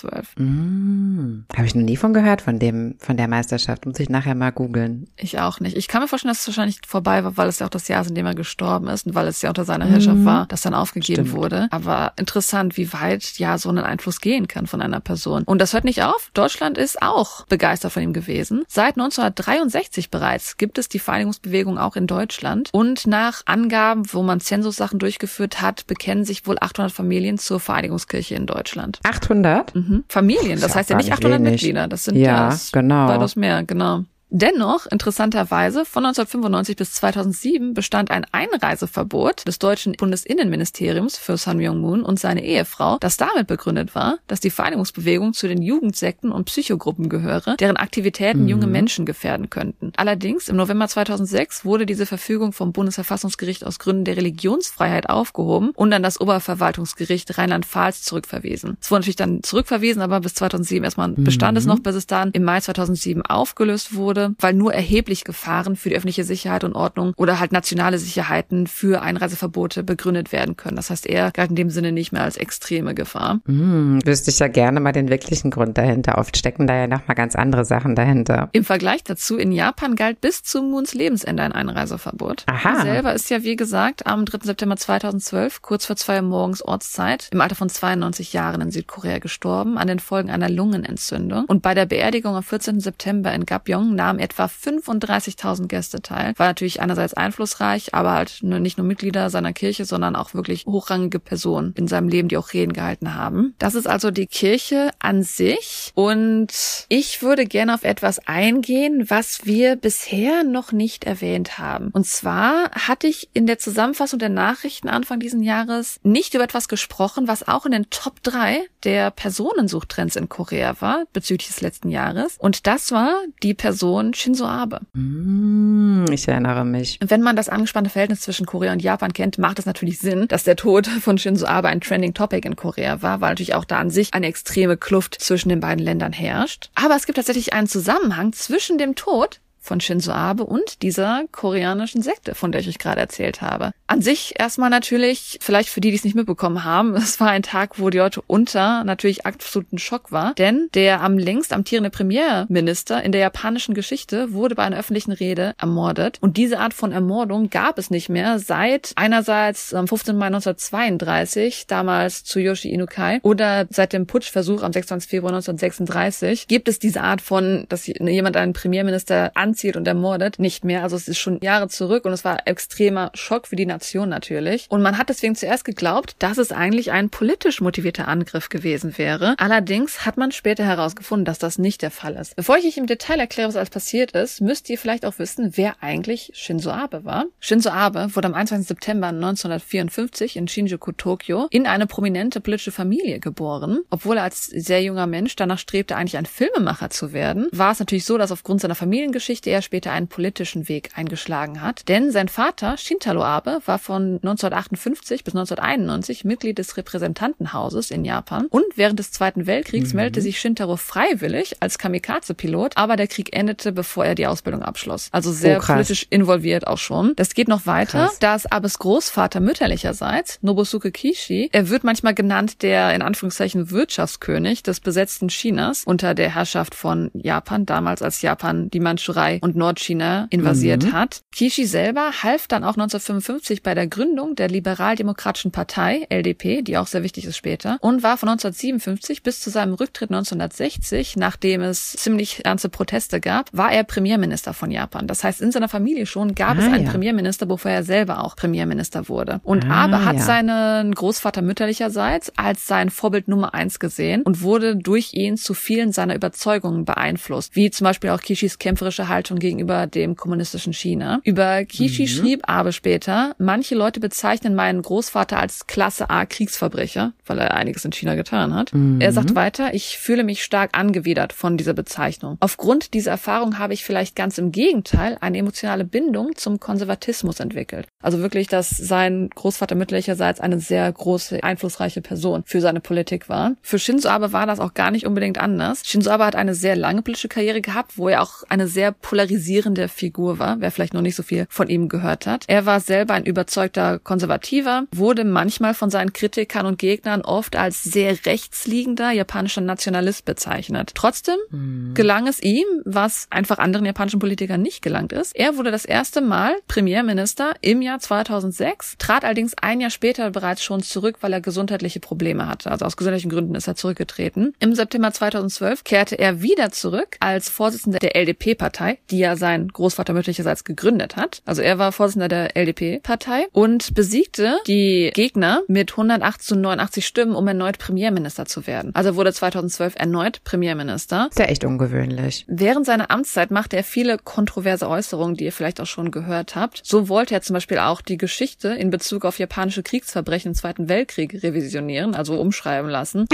2012. Mm, Habe ich noch nie von gehört, von dem, von der Meisterschaft. Muss ich nachher mal googeln. Ich auch nicht. Ich kann mir vorstellen, dass es wahrscheinlich vorbei war, weil es ja auch das Jahr ist, in dem er gestorben ist und weil es ja unter seiner Herrschaft mm. war, das dann aufgegeben Stimmt. wurde. Aber interessant, wie weit ja so ein Einfluss gehen kann von einer Person. Und das hört nicht auf. Deutschland ist auch begeistert von ihm gewesen. Seit 1963 bereits gibt es die Vereinigungsbewegung auch in Deutschland. Und nach Angaben, wo man Zensussachen durchgeführt hat, bekennen sich wohl 800 Familien zur Vereinigungskirche in Deutschland. 800? Mhm. Familien, das, das heißt ja nicht 800 wenig. Mitglieder. Das sind ja, ja genau. weitaus mehr, genau. Dennoch, interessanterweise, von 1995 bis 2007 bestand ein Einreiseverbot des deutschen Bundesinnenministeriums für Sun Myung-moon und seine Ehefrau, das damit begründet war, dass die Vereinigungsbewegung zu den Jugendsekten und Psychogruppen gehöre, deren Aktivitäten mhm. junge Menschen gefährden könnten. Allerdings, im November 2006 wurde diese Verfügung vom Bundesverfassungsgericht aus Gründen der Religionsfreiheit aufgehoben und an das Oberverwaltungsgericht Rheinland-Pfalz zurückverwiesen. Es wurde natürlich dann zurückverwiesen, aber bis 2007 erstmal bestand mhm. es noch, bis es dann im Mai 2007 aufgelöst wurde weil nur erheblich Gefahren für die öffentliche Sicherheit und Ordnung oder halt nationale Sicherheiten für Einreiseverbote begründet werden können. Das heißt, er galt in dem Sinne nicht mehr als extreme Gefahr. Hm, wüsste ich ja gerne mal den wirklichen Grund dahinter. Oft stecken da ja nochmal ganz andere Sachen dahinter. Im Vergleich dazu, in Japan galt bis zu Moons Lebensende ein Einreiseverbot. Aha. Er selber ist ja, wie gesagt, am 3. September 2012, kurz vor zwei Uhr morgens Ortszeit, im Alter von 92 Jahren in Südkorea gestorben, an den Folgen einer Lungenentzündung. Und bei der Beerdigung am 14. September in Gapyong nahm nahmen etwa 35.000 Gäste teil. War natürlich einerseits einflussreich, aber halt nicht nur Mitglieder seiner Kirche, sondern auch wirklich hochrangige Personen in seinem Leben, die auch Reden gehalten haben. Das ist also die Kirche an sich. Und ich würde gerne auf etwas eingehen, was wir bisher noch nicht erwähnt haben. Und zwar hatte ich in der Zusammenfassung der Nachrichten Anfang diesen Jahres nicht über etwas gesprochen, was auch in den Top 3 der Personensuchtrends in Korea war, bezüglich des letzten Jahres. Und das war die Person, Sohn Shinzo Abe. Mm, ich erinnere mich. Wenn man das angespannte Verhältnis zwischen Korea und Japan kennt, macht es natürlich Sinn, dass der Tod von Shinzo Abe ein Trending Topic in Korea war, weil natürlich auch da an sich eine extreme Kluft zwischen den beiden Ländern herrscht. Aber es gibt tatsächlich einen Zusammenhang zwischen dem Tod von Shinzo Abe und dieser koreanischen Sekte, von der ich euch gerade erzählt habe. An sich erstmal natürlich, vielleicht für die, die es nicht mitbekommen haben, es war ein Tag, wo die Leute unter natürlich absoluten Schock war, denn der am längst amtierende Premierminister in der japanischen Geschichte wurde bei einer öffentlichen Rede ermordet und diese Art von Ermordung gab es nicht mehr seit einerseits am 15. Mai 1932, damals Tsuyoshi Inukai, oder seit dem Putschversuch am 26. Februar 1936 gibt es diese Art von, dass jemand einen Premierminister an anzieht und ermordet, nicht mehr. Also es ist schon Jahre zurück und es war extremer Schock für die Nation natürlich. Und man hat deswegen zuerst geglaubt, dass es eigentlich ein politisch motivierter Angriff gewesen wäre. Allerdings hat man später herausgefunden, dass das nicht der Fall ist. Bevor ich euch im Detail erkläre, was alles passiert ist, müsst ihr vielleicht auch wissen, wer eigentlich Shinzo Abe war. Shinzo Abe wurde am 21. September 1954 in Shinjuku, Tokio, in eine prominente politische Familie geboren. Obwohl er als sehr junger Mensch danach strebte, eigentlich ein Filmemacher zu werden, war es natürlich so, dass aufgrund seiner Familiengeschichte der später einen politischen Weg eingeschlagen hat. Denn sein Vater, Shintaro Abe, war von 1958 bis 1991 Mitglied des Repräsentantenhauses in Japan. Und während des Zweiten Weltkriegs mhm. meldete sich Shintaro freiwillig als Kamikaze-Pilot, aber der Krieg endete, bevor er die Ausbildung abschloss. Also sehr oh, politisch involviert auch schon. Das geht noch weiter. Krass. Da Abes Großvater mütterlicherseits, Nobusuke Kishi, er wird manchmal genannt der in Anführungszeichen Wirtschaftskönig des besetzten Chinas unter der Herrschaft von Japan, damals als Japan die Mandschurei und Nordchina invasiert mhm. hat. Kishi selber half dann auch 1955 bei der Gründung der Liberaldemokratischen Partei, LDP, die auch sehr wichtig ist später, und war von 1957 bis zu seinem Rücktritt 1960, nachdem es ziemlich ernste Proteste gab, war er Premierminister von Japan. Das heißt, in seiner Familie schon gab ah, es einen ja. Premierminister, bevor er selber auch Premierminister wurde. Und ah, Abe hat ja. seinen Großvater mütterlicherseits als sein Vorbild Nummer eins gesehen und wurde durch ihn zu vielen seiner Überzeugungen beeinflusst, wie zum Beispiel auch Kishis kämpferische Haltung Haltung gegenüber dem kommunistischen China. Über Kishi mhm. schrieb aber später, manche Leute bezeichnen meinen Großvater als Klasse A Kriegsverbrecher, weil er einiges in China getan hat. Mhm. Er sagt weiter, ich fühle mich stark angewidert von dieser Bezeichnung. Aufgrund dieser Erfahrung habe ich vielleicht ganz im Gegenteil eine emotionale Bindung zum Konservatismus entwickelt. Also wirklich, dass sein Großvater mütterlicherseits eine sehr große, einflussreiche Person für seine Politik war. Für Shinzo Abe war das auch gar nicht unbedingt anders. Shinzo Abe hat eine sehr lange politische Karriere gehabt, wo er auch eine sehr polarisierende Figur war, wer vielleicht noch nicht so viel von ihm gehört hat. Er war selber ein überzeugter Konservativer, wurde manchmal von seinen Kritikern und Gegnern oft als sehr rechtsliegender japanischer Nationalist bezeichnet. Trotzdem mhm. gelang es ihm, was einfach anderen japanischen Politikern nicht gelangt ist. Er wurde das erste Mal Premierminister im Jahr 2006, trat allerdings ein Jahr später bereits schon zurück, weil er gesundheitliche Probleme hatte. Also aus gesundheitlichen Gründen ist er zurückgetreten. Im September 2012 kehrte er wieder zurück als Vorsitzender der LDP-Partei, die ja sein Großvater mütterlicherseits gegründet hat. Also er war Vorsitzender der LDP-Partei und besiegte die Gegner mit 108 zu 89 Stimmen, um erneut Premierminister zu werden. Also wurde 2012 erneut Premierminister. Ist ja echt ungewöhnlich. Während seiner Amtszeit machte er viele kontroverse Äußerungen, die ihr vielleicht auch schon gehört habt. So wollte er zum Beispiel auch die Geschichte in Bezug auf japanische Kriegsverbrechen im Zweiten Weltkrieg revisionieren, also umschreiben lassen.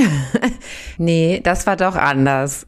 nee, das war doch anders.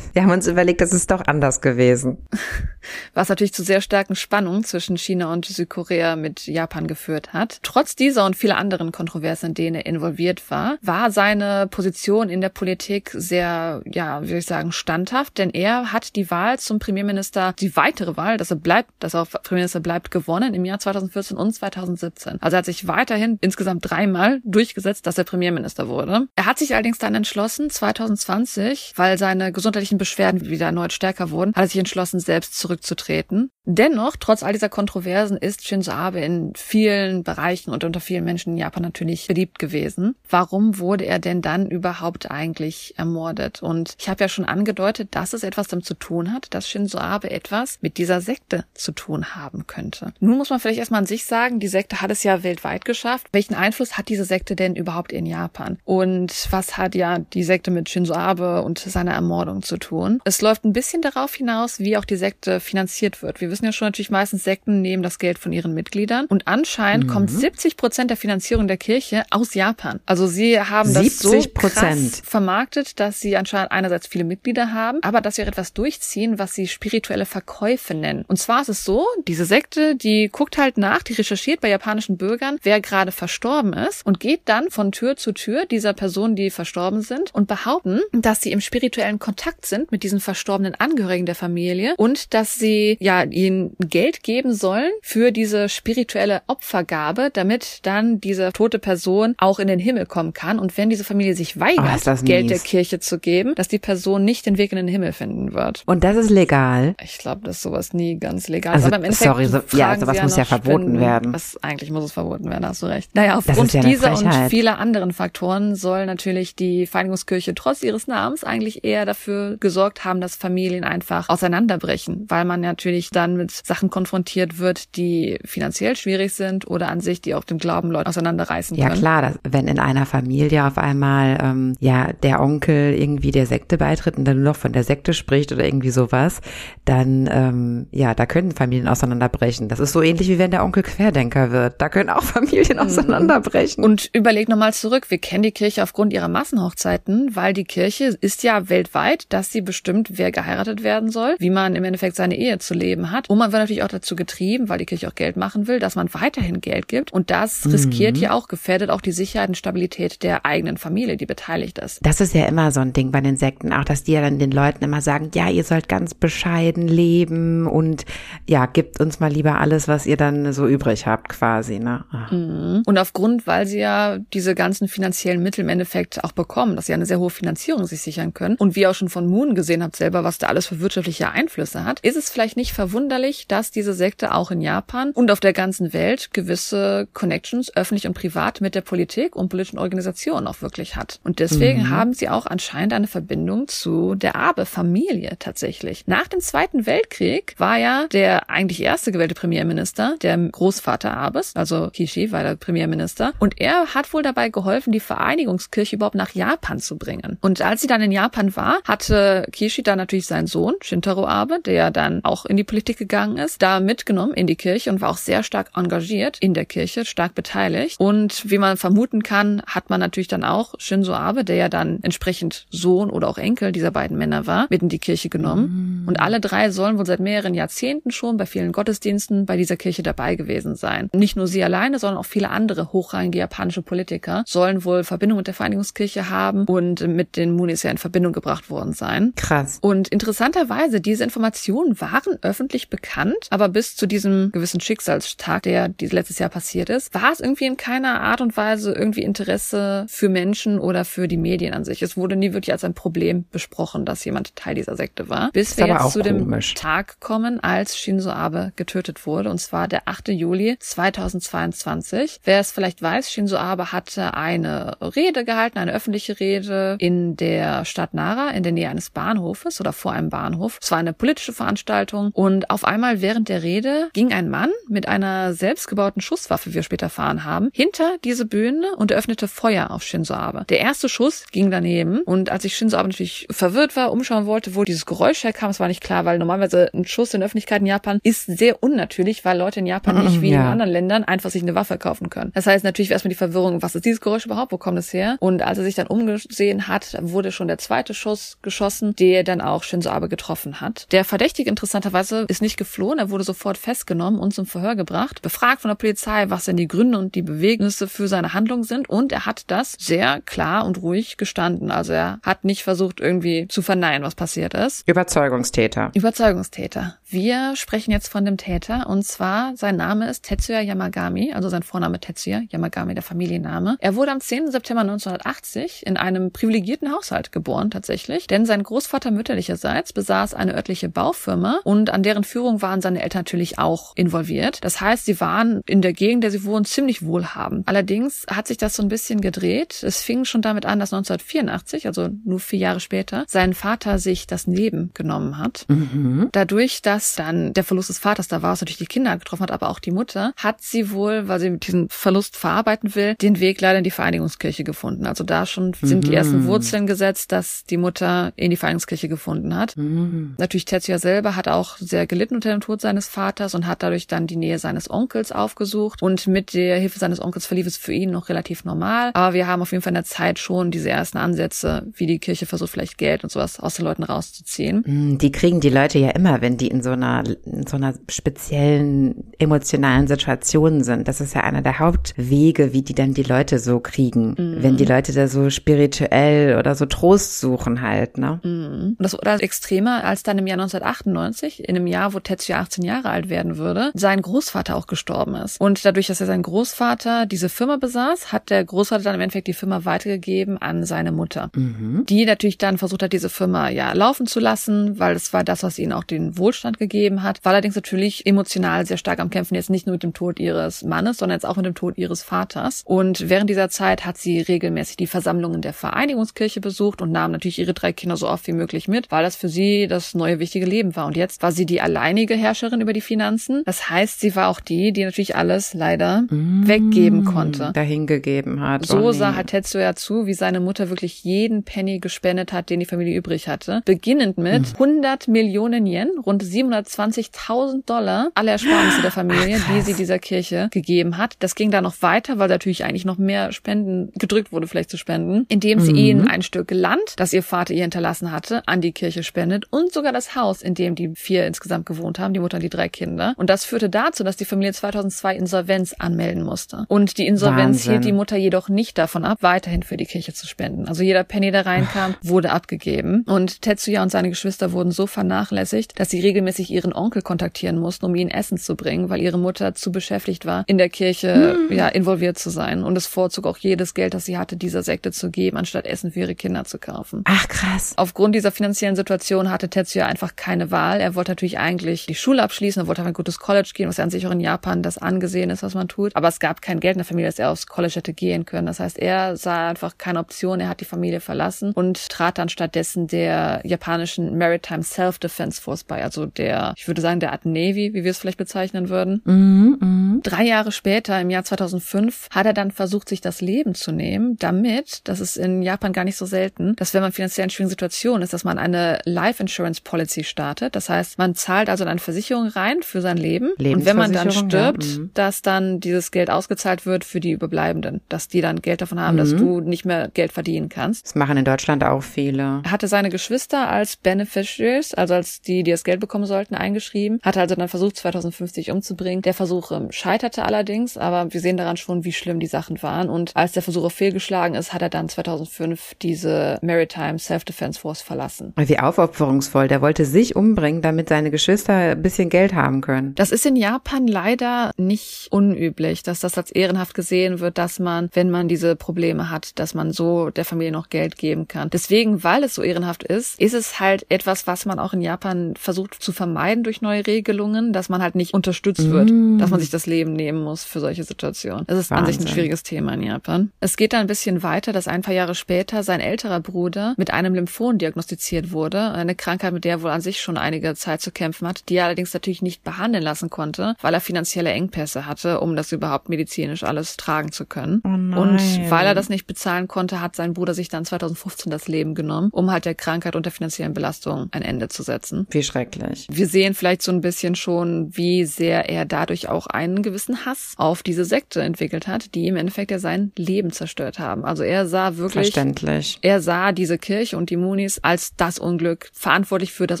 Wir haben uns überlegt, das ist doch anders gewesen. Was natürlich zu sehr starken Spannungen zwischen China und Südkorea mit Japan geführt hat. Trotz dieser und vieler anderen Kontroversen, in denen er involviert war, war seine Position in der Politik sehr, ja, soll ich sagen, standhaft, denn er hat die Wahl zum Premierminister, die weitere Wahl, dass er bleibt, dass er Premierminister bleibt, gewonnen im Jahr 2014 und 2017. Also er hat sich weiterhin insgesamt dreimal durchgesetzt, dass er Premierminister wurde. Er hat sich allerdings dann entschlossen, 2020, weil seine gesundheitlichen Beschwerden wieder erneut stärker wurden, hat er sich entschlossen, selbst zurückzutreten. Dennoch, trotz all dieser Kontroversen, ist Shinzo Abe in vielen Bereichen und unter vielen Menschen in Japan natürlich beliebt gewesen. Warum wurde er denn dann überhaupt eigentlich ermordet? Und ich habe ja schon angedeutet, dass es etwas damit zu tun hat, dass Shinzo Abe etwas mit dieser Sekte zu tun haben könnte. Nun muss man vielleicht erstmal an sich sagen, die Sekte hat es ja weltweit geschafft. Welchen Einfluss hat diese Sekte denn überhaupt in Japan? Und was hat ja die Sekte mit Shinzo Abe und seiner Ermordung zu tun? Tun. Es läuft ein bisschen darauf hinaus, wie auch die Sekte finanziert wird. Wir wissen ja schon natürlich meistens, Sekten nehmen das Geld von ihren Mitgliedern und anscheinend mhm. kommt 70 Prozent der Finanzierung der Kirche aus Japan. Also sie haben das so krass vermarktet, dass sie anscheinend einerseits viele Mitglieder haben, aber dass sie auch etwas durchziehen, was sie spirituelle Verkäufe nennen. Und zwar ist es so, diese Sekte, die guckt halt nach, die recherchiert bei japanischen Bürgern, wer gerade verstorben ist und geht dann von Tür zu Tür dieser Personen, die verstorben sind und behaupten, dass sie im spirituellen Kontakt sind mit diesen verstorbenen Angehörigen der Familie und dass sie ja ihnen Geld geben sollen für diese spirituelle Opfergabe, damit dann diese tote Person auch in den Himmel kommen kann. Und wenn diese Familie sich weigert, oh, Geld mies. der Kirche zu geben, dass die Person nicht den Weg in den Himmel finden wird. Und das ist legal? Ich glaube, dass sowas nie ganz legal also, ist. Aber im Endeffekt sorry, so, ja, sowas ja muss ja verboten Spenden. werden. Das, eigentlich muss es verboten werden, hast du recht. Naja, aufgrund ja dieser und vieler anderen Faktoren soll natürlich die Vereinigungskirche trotz ihres Namens eigentlich eher dafür gesorgt haben, dass Familien einfach auseinanderbrechen, weil man natürlich dann mit Sachen konfrontiert wird, die finanziell schwierig sind oder an sich, die auf dem Glauben Leute auseinanderreißen können. Ja klar, dass, wenn in einer Familie auf einmal ähm, ja der Onkel irgendwie der Sekte beitritt und dann nur noch von der Sekte spricht oder irgendwie sowas, dann ähm, ja, da können Familien auseinanderbrechen. Das ist so ähnlich wie wenn der Onkel Querdenker wird. Da können auch Familien mhm. auseinanderbrechen. Und überleg nochmal zurück, wir kennen die Kirche aufgrund ihrer Massenhochzeiten, weil die Kirche ist ja weltweit, dass sie bestimmt, wer geheiratet werden soll, wie man im Endeffekt seine Ehe zu leben hat. Und man wird natürlich auch dazu getrieben, weil die Kirche auch Geld machen will, dass man weiterhin Geld gibt. Und das mhm. riskiert ja auch, gefährdet auch die Sicherheit und Stabilität der eigenen Familie, die beteiligt ist. Das ist ja immer so ein Ding bei den Sekten, auch dass die ja dann den Leuten immer sagen, ja, ihr sollt ganz bescheiden leben und ja, gibt uns mal lieber alles, was ihr dann so übrig habt, quasi. Ne? Mhm. Und aufgrund, weil sie ja diese ganzen finanziellen Mittel im Endeffekt auch bekommen, dass sie eine sehr hohe Finanzierung sich sichern können. Und wie auch schon von Moon gesehen habt selber, was da alles für wirtschaftliche Einflüsse hat, ist es vielleicht nicht verwunderlich, dass diese Sekte auch in Japan und auf der ganzen Welt gewisse Connections, öffentlich und privat, mit der Politik und politischen Organisationen auch wirklich hat. Und deswegen mhm. haben sie auch anscheinend eine Verbindung zu der Abe-Familie tatsächlich. Nach dem Zweiten Weltkrieg war ja der eigentlich erste gewählte Premierminister, der Großvater Abes, also Kishi war der Premierminister. Und er hat wohl dabei geholfen, die Vereinigungskirche überhaupt nach Japan zu bringen. Und als sie dann in Japan war, hatte Kishi dann natürlich seinen Sohn, Shintaro Abe, der dann auch in die Politik gegangen ist, da mitgenommen in die Kirche und war auch sehr stark engagiert in der Kirche, stark beteiligt. Und wie man vermuten kann, hat man natürlich dann auch Shinzo Abe, der ja dann entsprechend Sohn oder auch Enkel dieser beiden Männer war, mit in die Kirche genommen. Mhm. Und alle drei sollen wohl seit mehreren Jahrzehnten schon bei vielen Gottesdiensten bei dieser Kirche dabei gewesen sein. Nicht nur sie alleine, sondern auch viele andere hochrangige japanische Politiker sollen wohl Verbindung mit der Vereinigungskirche haben und mit den Munis ja in Verbindung gebracht worden sein. Krass. Und interessanterweise, diese Informationen waren öffentlich bekannt, aber bis zu diesem gewissen Schicksalstag, der letztes Jahr passiert ist, war es irgendwie in keiner Art und Weise irgendwie Interesse für Menschen oder für die Medien an sich. Es wurde nie wirklich als ein Problem besprochen, dass jemand Teil dieser Sekte war. Bis wir jetzt zu komisch. dem Tag kommen, als Shinzo Abe getötet wurde, und zwar der 8. Juli 2022. Wer es vielleicht weiß, Shinzo Abe hatte eine Rede gehalten, eine öffentliche Rede in der Stadt Nara, in der Nähe eines Bahnhofes oder vor einem Bahnhof. Es war eine politische Veranstaltung und auf einmal während der Rede ging ein Mann mit einer selbstgebauten Schusswaffe, wie wir später erfahren haben, hinter diese Bühne und eröffnete Feuer auf Shinzo Abe. Der erste Schuss ging daneben und als ich Shinzo Abe natürlich verwirrt war, umschauen wollte, wo dieses Geräusch herkam, es war nicht klar, weil normalerweise ein Schuss in der Öffentlichkeit in Japan ist sehr unnatürlich, weil Leute in Japan nicht wie ja. in anderen Ländern einfach sich eine Waffe kaufen können. Das heißt natürlich erstmal die Verwirrung, was ist dieses Geräusch überhaupt, wo kommt es her? Und als er sich dann umgesehen hat, wurde schon der zweite Schuss geschossen, der dann auch Shinzo Abe getroffen hat. Der Verdächtige interessanterweise ist nicht geflohen, er wurde sofort festgenommen und zum Verhör gebracht, befragt von der Polizei, was denn die Gründe und die Bewegnisse für seine Handlung sind und er hat das sehr klar und ruhig gestanden. Also er hat nicht versucht irgendwie zu verneinen, was passiert ist. Überzeugungstäter. Überzeugungstäter. Wir sprechen jetzt von dem Täter und zwar sein Name ist Tetsuya Yamagami, also sein Vorname Tetsuya Yamagami, der Familienname. Er wurde am 10. September 1980 in einem privilegierten Haushalt geboren tatsächlich, denn sein Großvater mütterlicherseits besaß eine örtliche Baufirma und an deren Führung waren seine Eltern natürlich auch involviert. Das heißt, sie waren in der Gegend, der sie wohnen, ziemlich wohlhabend. Allerdings hat sich das so ein bisschen gedreht. Es fing schon damit an, dass 1984, also nur vier Jahre später, sein Vater sich das Leben genommen hat. Mhm. Dadurch, dass dann der Verlust des Vaters da war, was natürlich die Kinder getroffen hat, aber auch die Mutter, hat sie wohl, weil sie mit diesem Verlust verarbeiten will, den Weg leider in die Vereinigungskirche gefunden. Also da schon sind mhm. die ersten Wurzeln gesetzt, dass die Mutter in die Vereinigungskirche gefunden hat. Mhm. Natürlich Tetsuya selber hat auch sehr gelitten unter dem Tod seines Vaters und hat dadurch dann die Nähe seines Onkels aufgesucht. Und mit der Hilfe seines Onkels verlief es für ihn noch relativ normal. Aber wir haben auf jeden Fall in der Zeit schon diese ersten Ansätze, wie die Kirche versucht, vielleicht Geld und sowas aus den Leuten rauszuziehen. Mm, Die kriegen die Leute ja immer, wenn die in so einer, in so einer speziellen emotionalen Situation sind. Das ist ja einer der Hauptwege, wie die dann die Leute so kriegen. Wenn die Leute da so spirituell oder so Trost suchen halt, ne? Und das wurde extremer, als dann im Jahr 1998, in einem Jahr, wo Tetsuya 18 Jahre alt werden würde, sein Großvater auch gestorben ist. Und dadurch, dass er sein Großvater diese Firma besaß, hat der Großvater dann im Endeffekt die Firma weitergegeben an seine Mutter. Die natürlich dann versucht hat, diese Firma ja laufen zu lassen, weil es war das, was ihnen auch den Wohlstand gegeben hat. War allerdings natürlich emotional sehr stark am Kämpfen, jetzt nicht nur mit dem Tod ihres Mannes, sondern jetzt auch mit dem Tod ihres Vaters. Und während dieser Zeit hat sie regelmäßig die Versammlungen der Vereinigungskirche besucht und nahm natürlich ihre drei Kinder so oft wie möglich mit, weil das für sie das neue wichtige Leben war. Und jetzt war sie die alleinige Herrscherin über die Finanzen. Das heißt, sie war auch die, die natürlich alles leider weggeben konnte. Dahingegeben hat. So Oh, sah nee. halt Tetsuya zu, wie seine Mutter wirklich jeden Penny gespendet hat, den die Familie übrig hatte. Beginnend mit 100 Millionen Yen, rund 720.000 Dollar, alle Ersparnisse der Familie, die sie dieser Kirche gegeben hat. Das ging dann noch weiter, weil natürlich eigentlich noch mehr Spenden gedrückt wurde, vielleicht zu spenden, indem sie ihnen ein Stück Land, das ihr Vater ihr hinterlassen hatte, an die Kirche spendet und sogar das Haus, in dem die vier insgesamt gewohnt haben, die Mutter und die drei Kinder. Und das führte dazu, dass die Familie 2002 Insolvenz anmelden musste. Und die Insolvenz Wahnsinn. hielt die Mutter jedoch nicht davon ab, weiterhin für die Kirche zu spenden. Also jeder Penny, der reinkam, wurde abgegeben. Und Tetsuya und seine Geschwister wurden so vernachlässigt, dass sie regelmäßig ihren Onkel kontaktieren mussten, um ihnen Essen zu bringen, weil ihre Mutter zu beschäftigt war, in der Kirche ja involviert zu sein. Und es vorzog auch jedes Geld, das sie hatte, dieser Sekte zu geben, anstatt Essen für ihre Kinder zu kaufen. Ach krass. Aufgrund dieser finanziellen Situation hatte Tetsuya einfach keine Wahl. Er wollte natürlich eigentlich die Schule abschließen, er wollte auf ein gutes College gehen, was ja an sich auch in Japan das angesehen ist, was man tut. Aber es gab kein Geld in der Familie, dass er aufs College hätte gehen können. Das heißt, er sah einfach keine Option, er hat die Familie verlassen und trat dann stattdessen der japanischen Maritime Self-Defense Force bei, also der, ich würde sagen, der Art Navy, wie wir es vielleicht bezeichnen würden. Mhm, mhm. Drei Jahre später, im Jahr 2005, hat er dann versucht, sich das Leben zu nehmen, damit, das ist in Japan gar nicht so selten, dass wenn man finanziell in schwierigen Situationen ist, dass man eine Life Insurance Policy startet. Das heißt, man zahlt also in eine Versicherung rein für sein Leben. Und wenn man dann Lebensversicherung, ja, stirbt, mhm. dass dann dieses Geld ausgezahlt wird für die Überbleibenden. Dass die dann Geld davon haben, dass du nicht mehr Geld verdienen kannst. Das machen in Deutschland auch viele. Hatte seine Geschwister als Beneficiaries, also als die, die das Geld bekommen sollten, eingeschrieben. Hatte also dann versucht, 2050 umzubringen. Der Versuch ähm, scheiterte allerdings, aber wir sehen daran schon, wie schlimm die Sachen waren. Und als der Versuch fehlgeschlagen ist, hat er dann 2005 diese Maritime Self-Defense Force verlassen. Wie aufopferungsvoll. Der wollte sich umbringen, damit seine Geschwister ein bisschen Geld haben können. Das ist in Japan leider nicht unüblich, dass das als ehrenhaft gesehen wird, dass man, wenn man diese Probleme hat, dass man so der Familie noch Geld geben kann. Deswegen, weil es so ehrenhaft ist, ist es halt etwas, was man auch in Japan versucht zu vermeiden durch neue Regelungen, dass man halt nicht unterstützt wird, dass man sich das Leben nehmen muss für solche Situationen. Das ist an sich ein Wahnsinn. schwieriges Thema in Japan. Es geht dann ein bisschen weiter, dass ein paar Jahre später sein älterer Bruder mit einem Lymphom diagnostiziert wurde, eine Krankheit, mit der er wohl an sich schon einige Zeit zu kämpfen hat, die er allerdings natürlich nicht behandeln lassen konnte, weil er finanzielle Engpässe hatte, um das überhaupt medizinisch alles tragen zu können. Oh. Und weil er das nicht bezahlen konnte, hat sein Bruder sich dann 2015 das Leben genommen, um halt der Krankheit und der finanziellen Belastung ein Ende zu setzen. Wie schrecklich. Wir sehen vielleicht so ein bisschen schon, wie sehr er dadurch auch einen gewissen Hass auf diese Sekte entwickelt hat, die im Endeffekt ja sein Leben zerstört haben. Also er sah wirklich Verständlich. er sah diese Kirche und die Munis als das Unglück, verantwortlich für das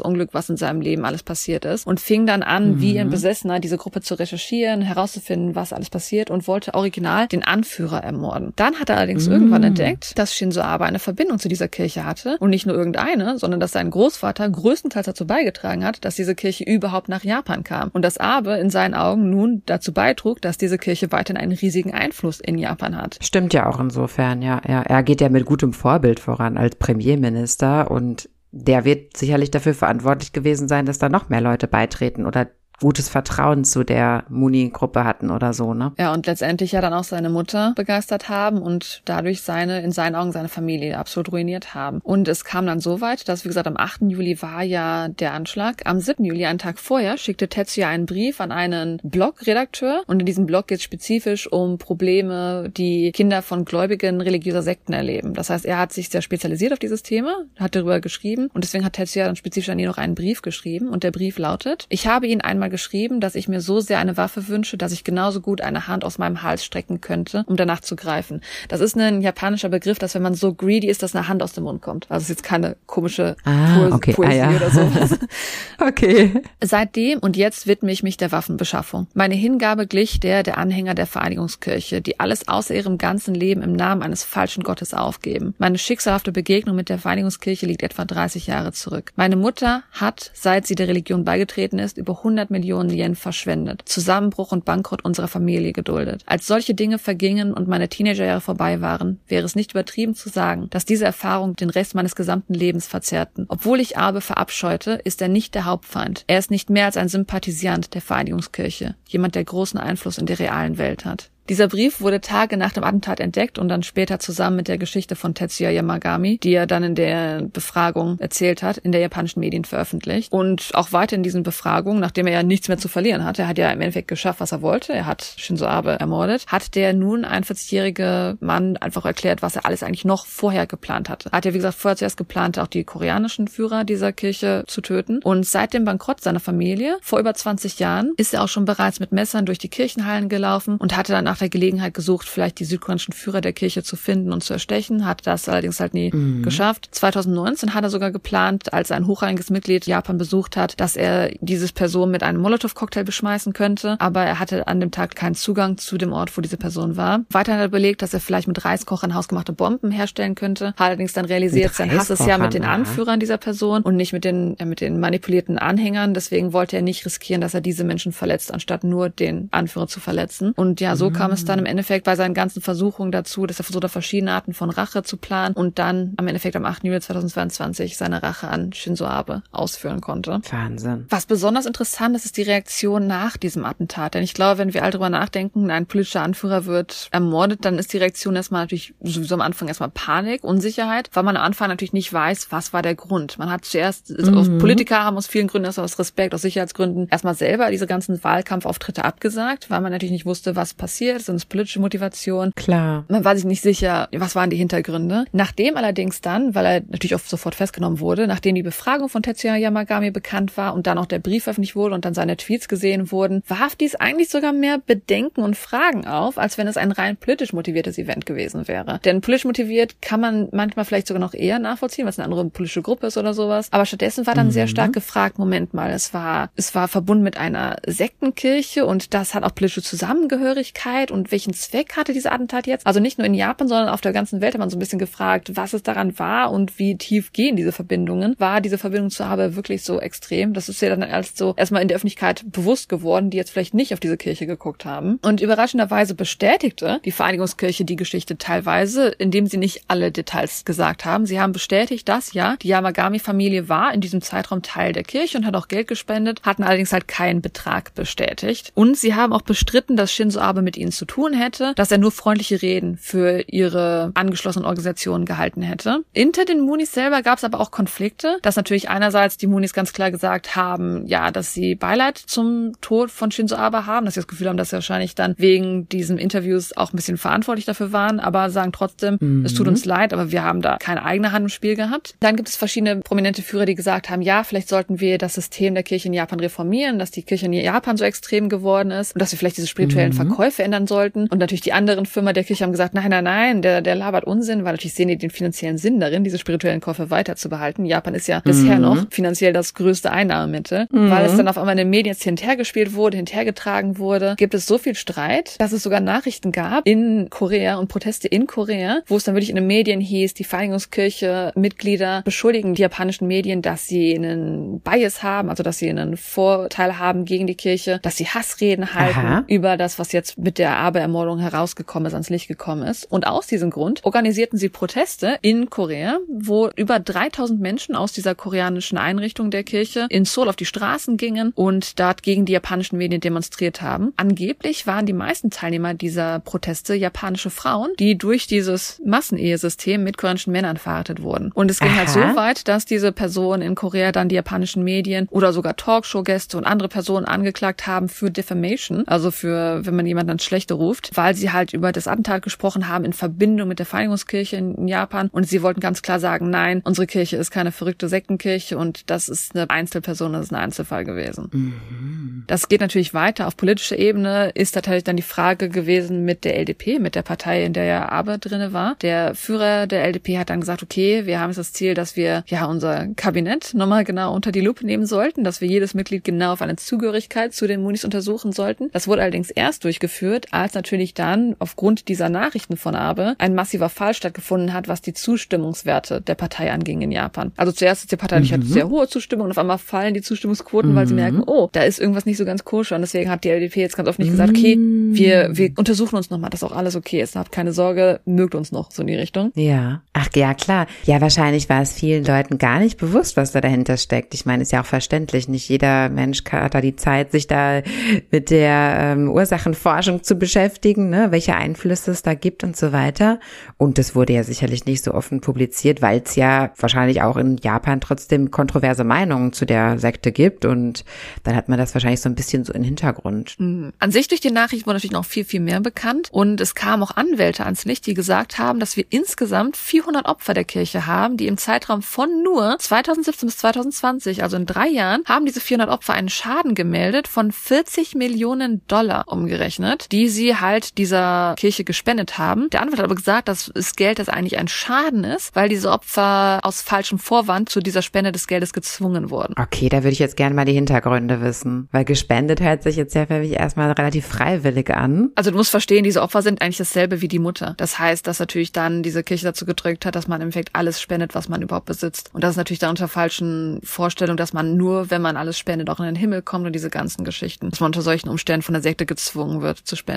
Unglück, was in seinem Leben alles passiert ist. Und fing dann an, wie ein Besessener, diese Gruppe zu recherchieren, herauszufinden, was alles passiert und wollte original den Anführer ermorden. Dann hat er allerdings irgendwann entdeckt, dass Shinzo Abe eine Verbindung zu dieser Kirche hatte. Und nicht nur irgendeine, sondern dass sein Großvater größtenteils dazu beigetragen hat, dass diese Kirche überhaupt nach Japan kam. Und dass Abe in seinen Augen nun dazu beitrug, dass diese Kirche weiterhin einen riesigen Einfluss in Japan hat. Stimmt ja auch insofern, ja. ja. Er geht ja mit gutem Vorbild voran als Premierminister und der wird sicherlich dafür verantwortlich gewesen sein, dass da noch mehr Leute beitreten oder gutes Vertrauen zu der Muni-Gruppe hatten oder so, ne? Ja, und letztendlich ja dann auch seine Mutter begeistert haben und dadurch seine, in seinen Augen seine Familie absolut ruiniert haben. Und es kam dann so weit, dass, wie gesagt, am 8. Juli war ja der Anschlag. Am 7. Juli, einen Tag vorher, schickte Tetsuya einen Brief an einen Blog-Redakteur und in diesem Blog geht es spezifisch um Probleme, die Kinder von Gläubigen religiöser Sekten erleben. Das heißt, er hat sich sehr spezialisiert auf dieses Thema, hat darüber geschrieben und deswegen hat Tetsuya dann spezifisch an ihn noch einen Brief geschrieben und der Brief lautet, ich habe Ihnen einmal geschrieben, dass ich mir so sehr eine Waffe wünsche, dass ich genauso gut eine Hand aus meinem Hals strecken könnte, um danach zu greifen. Das ist ein japanischer Begriff, dass wenn man so greedy ist, dass eine Hand aus dem Mund kommt. Also ist jetzt keine komische ah, po okay. Poesie ah, ja. oder sowas. okay. Seitdem und jetzt widme ich mich der Waffenbeschaffung. Meine Hingabe glich der der Anhänger der Vereinigungskirche, die alles außer ihrem ganzen Leben im Namen eines falschen Gottes aufgeben. Meine schicksalhafte Begegnung mit der Vereinigungskirche liegt etwa 30 Jahre zurück. Meine Mutter hat, seit sie der Religion beigetreten ist, über 100 Millionen Yen verschwendet, Zusammenbruch und Bankrott unserer Familie geduldet. Als solche Dinge vergingen und meine Teenagerjahre vorbei waren, wäre es nicht übertrieben zu sagen, dass diese Erfahrung den Rest meines gesamten Lebens verzerrten. Obwohl ich Abe verabscheute, ist er nicht der Hauptfeind. Er ist nicht mehr als ein Sympathisant der Vereinigungskirche, jemand, der großen Einfluss in der realen Welt hat. Dieser Brief wurde Tage nach dem Attentat entdeckt und dann später zusammen mit der Geschichte von Tetsuya Yamagami, die er dann in der Befragung erzählt hat, in der japanischen Medien veröffentlicht. Und auch weiter in diesen Befragungen, nachdem er ja nichts mehr zu verlieren hatte, er hat ja im Endeffekt geschafft, was er wollte, er hat Shinzo Abe ermordet, hat der nun 41-jährige Mann einfach erklärt, was er alles eigentlich noch vorher geplant hatte. Er hat ja, wie gesagt, vorher zuerst geplant, auch die koreanischen Führer dieser Kirche zu töten. Und seit dem Bankrott seiner Familie, vor über 20 Jahren, ist er auch schon bereits mit Messern durch die Kirchenhallen gelaufen und hatte dann nach der Gelegenheit gesucht, vielleicht die südkoreanischen Führer der Kirche zu finden und zu erstechen, hat das allerdings halt nie mhm. geschafft. 2019 hat er sogar geplant, als ein hochrangiges Mitglied Japan besucht hat, dass er dieses Person mit einem Molotow-Cocktail beschmeißen könnte, aber er hatte an dem Tag keinen Zugang zu dem Ort, wo diese Person war. Weiter hat er überlegt, dass er vielleicht mit Reiskochern hausgemachte Bomben herstellen könnte, hat allerdings dann realisiert, sein Hass ist ja mit den Anführern dieser Person und nicht mit den, ja, mit den manipulierten Anhängern, deswegen wollte er nicht riskieren, dass er diese Menschen verletzt, anstatt nur den Anführer zu verletzen. Und ja, so mhm. Kam es dann im Endeffekt bei seinen ganzen Versuchungen dazu, dass er versucht hat, verschiedene Arten von Rache zu planen und dann am Endeffekt am 8. Juli 2022 seine Rache an Shinzo Abe ausführen konnte. Wahnsinn. Was besonders interessant ist, ist die Reaktion nach diesem Attentat. Denn ich glaube, wenn wir all drüber nachdenken, ein politischer Anführer wird ermordet, dann ist die Reaktion erstmal natürlich sowieso am Anfang erstmal Panik, Unsicherheit, weil man am Anfang natürlich nicht weiß, was war der Grund. Man hat zuerst, also mhm. Politiker haben aus vielen Gründen, also aus Respekt, aus Sicherheitsgründen, erstmal selber diese ganzen Wahlkampfauftritte abgesagt, weil man natürlich nicht wusste, was passiert sind es politische Motivation. Klar. Man war sich nicht sicher, was waren die Hintergründe. Nachdem allerdings dann, weil er natürlich auch sofort festgenommen wurde, nachdem die Befragung von Tetsuya Yamagami bekannt war und dann auch der Brief veröffentlicht wurde und dann seine Tweets gesehen wurden, warf dies eigentlich sogar mehr Bedenken und Fragen auf, als wenn es ein rein politisch motiviertes Event gewesen wäre. Denn politisch motiviert kann man manchmal vielleicht sogar noch eher nachvollziehen, weil es eine andere politische Gruppe ist oder sowas. Aber stattdessen war dann mhm. sehr stark gefragt, Moment mal, es war, es war verbunden mit einer Sektenkirche und das hat auch politische Zusammengehörigkeit und welchen Zweck hatte diese Attentat jetzt? Also nicht nur in Japan, sondern auf der ganzen Welt hat man so ein bisschen gefragt, was es daran war und wie tief gehen diese Verbindungen. War diese Verbindung zu Abe wirklich so extrem? Das ist ja dann erst so erstmal in der Öffentlichkeit bewusst geworden, die jetzt vielleicht nicht auf diese Kirche geguckt haben. Und überraschenderweise bestätigte die Vereinigungskirche die Geschichte teilweise, indem sie nicht alle Details gesagt haben. Sie haben bestätigt, dass ja, die Yamagami-Familie war in diesem Zeitraum Teil der Kirche und hat auch Geld gespendet, hatten allerdings halt keinen Betrag bestätigt. Und sie haben auch bestritten, dass Shinzo Abe mit ihnen zu tun hätte, dass er nur freundliche Reden für ihre angeschlossenen Organisationen gehalten hätte. Hinter den Moonies selber gab es aber auch Konflikte, dass natürlich einerseits die Moonies ganz klar gesagt haben, ja, dass sie Beileid zum Tod von Shinzo Abe haben, dass sie das Gefühl haben, dass sie wahrscheinlich dann wegen diesen Interviews auch ein bisschen verantwortlich dafür waren, aber sagen trotzdem, mhm. es tut uns leid, aber wir haben da keine eigene Hand im Spiel gehabt. Dann gibt es verschiedene prominente Führer, die gesagt haben, ja, vielleicht sollten wir das System der Kirche in Japan reformieren, dass die Kirche in Japan so extrem geworden ist und dass wir vielleicht diese spirituellen mhm. Verkäufe ändern sollten sollten. Und natürlich die anderen Firma der Kirche haben gesagt, nein, nein, nein, der, der labert Unsinn, weil natürlich sehen die den finanziellen Sinn darin, diese spirituellen Käufe weiter zu behalten. Japan ist ja mhm. bisher noch finanziell das größte Einnahmemittel. Mhm. Weil es dann auf einmal in den Medien jetzt hinterhergespielt wurde, hinterhergetragen wurde, gibt es so viel Streit, dass es sogar Nachrichten gab in Korea und Proteste in Korea, wo es dann wirklich in den Medien hieß, die Vereinigungskirche Mitglieder beschuldigen die japanischen Medien, dass sie einen Bias haben, also dass sie einen Vorteil haben gegen die Kirche, dass sie Hassreden halten Aha. über das, was jetzt mit der der Abe-Ermordung herausgekommen ist, ans Licht gekommen ist. Und aus diesem Grund organisierten sie Proteste in Korea, wo über 3000 Menschen aus dieser koreanischen Einrichtung der Kirche in Seoul auf die Straßen gingen und dort gegen die japanischen Medien demonstriert haben. Angeblich waren die meisten Teilnehmer dieser Proteste japanische Frauen, die durch dieses Massenehesystem mit koreanischen Männern verheiratet wurden. Und es ging halt Aha. halt so weit, dass diese Personen in Korea dann die japanischen Medien oder sogar Talkshow-Gäste und andere Personen angeklagt haben für Defamation, also für, wenn man jemanden dann schlechte ruft, weil sie halt über das Attentat gesprochen haben in Verbindung mit der Vereinigungskirche in Japan und sie wollten ganz klar sagen, nein, unsere Kirche ist keine verrückte Sektenkirche und das ist eine Einzelperson, das ist ein Einzelfall gewesen. Das geht natürlich weiter. Auf politischer Ebene ist natürlich dann die Frage gewesen mit der LDP, mit der Partei, in der ja Abe drinne war. Der Führer der LDP hat dann gesagt, okay, wir haben jetzt das Ziel, dass wir ja unser Kabinett nochmal genau unter die Lupe nehmen sollten, dass wir jedes Mitglied genau auf eine Zugehörigkeit zu den Munis untersuchen sollten. Das wurde allerdings erst durchgeführt, als natürlich dann aufgrund dieser Nachrichten von Abe ein massiver Fall stattgefunden hat, was die Zustimmungswerte der Partei anging in Japan. Also zuerst ist die Partei nicht hat sehr hohe Zustimmung und auf einmal fallen die Zustimmungsquoten, weil sie merken, oh, da ist irgendwas nicht so ganz koscher und deswegen hat die LDP jetzt ganz oft nicht gesagt, okay, wir, wir untersuchen uns nochmal, dass auch alles okay ist. Habt keine Sorge, mögt uns noch so in die Richtung. Ja. Ach ja, klar. Ja, wahrscheinlich war es vielen Leuten gar nicht bewusst, was da dahinter steckt. Ich meine, ist ja auch verständlich. Nicht jeder Mensch hat da die Zeit, sich da mit der ähm, Ursachenforschung zu beschäftigen, ne? welche Einflüsse es da gibt und so weiter. Und das wurde ja sicherlich nicht so offen publiziert, weil es ja wahrscheinlich auch in Japan trotzdem kontroverse Meinungen zu der Sekte gibt. Und dann hat man das wahrscheinlich so ein bisschen so im Hintergrund. Mhm. An sich durch die Nachricht wurde natürlich noch viel, viel mehr bekannt. Und es kamen auch Anwälte ans Licht, die gesagt haben, dass wir insgesamt 400 Opfer der Kirche haben, die im Zeitraum von nur 2017 bis 2020, also in drei Jahren, haben diese 400 Opfer einen Schaden gemeldet von 40 Millionen Dollar umgerechnet, die sie halt dieser Kirche gespendet haben. Der Anwalt hat aber gesagt, dass das Geld, das eigentlich ein Schaden ist, weil diese Opfer aus falschem Vorwand zu dieser Spende des Geldes gezwungen wurden. Okay, da würde ich jetzt gerne mal die Hintergründe wissen, weil gespendet hört sich jetzt ja für mich erstmal relativ freiwillig an. Also du musst verstehen, diese Opfer sind eigentlich dasselbe wie die Mutter. Das heißt, dass natürlich dann diese Kirche dazu gedrückt hat, dass man im Endeffekt alles spendet, was man überhaupt besitzt. Und das ist natürlich dann unter falschen Vorstellungen, dass man nur, wenn man alles spendet, auch in den Himmel kommt und diese ganzen Geschichten. Dass man unter solchen Umständen von der Sekte gezwungen wird zu spenden.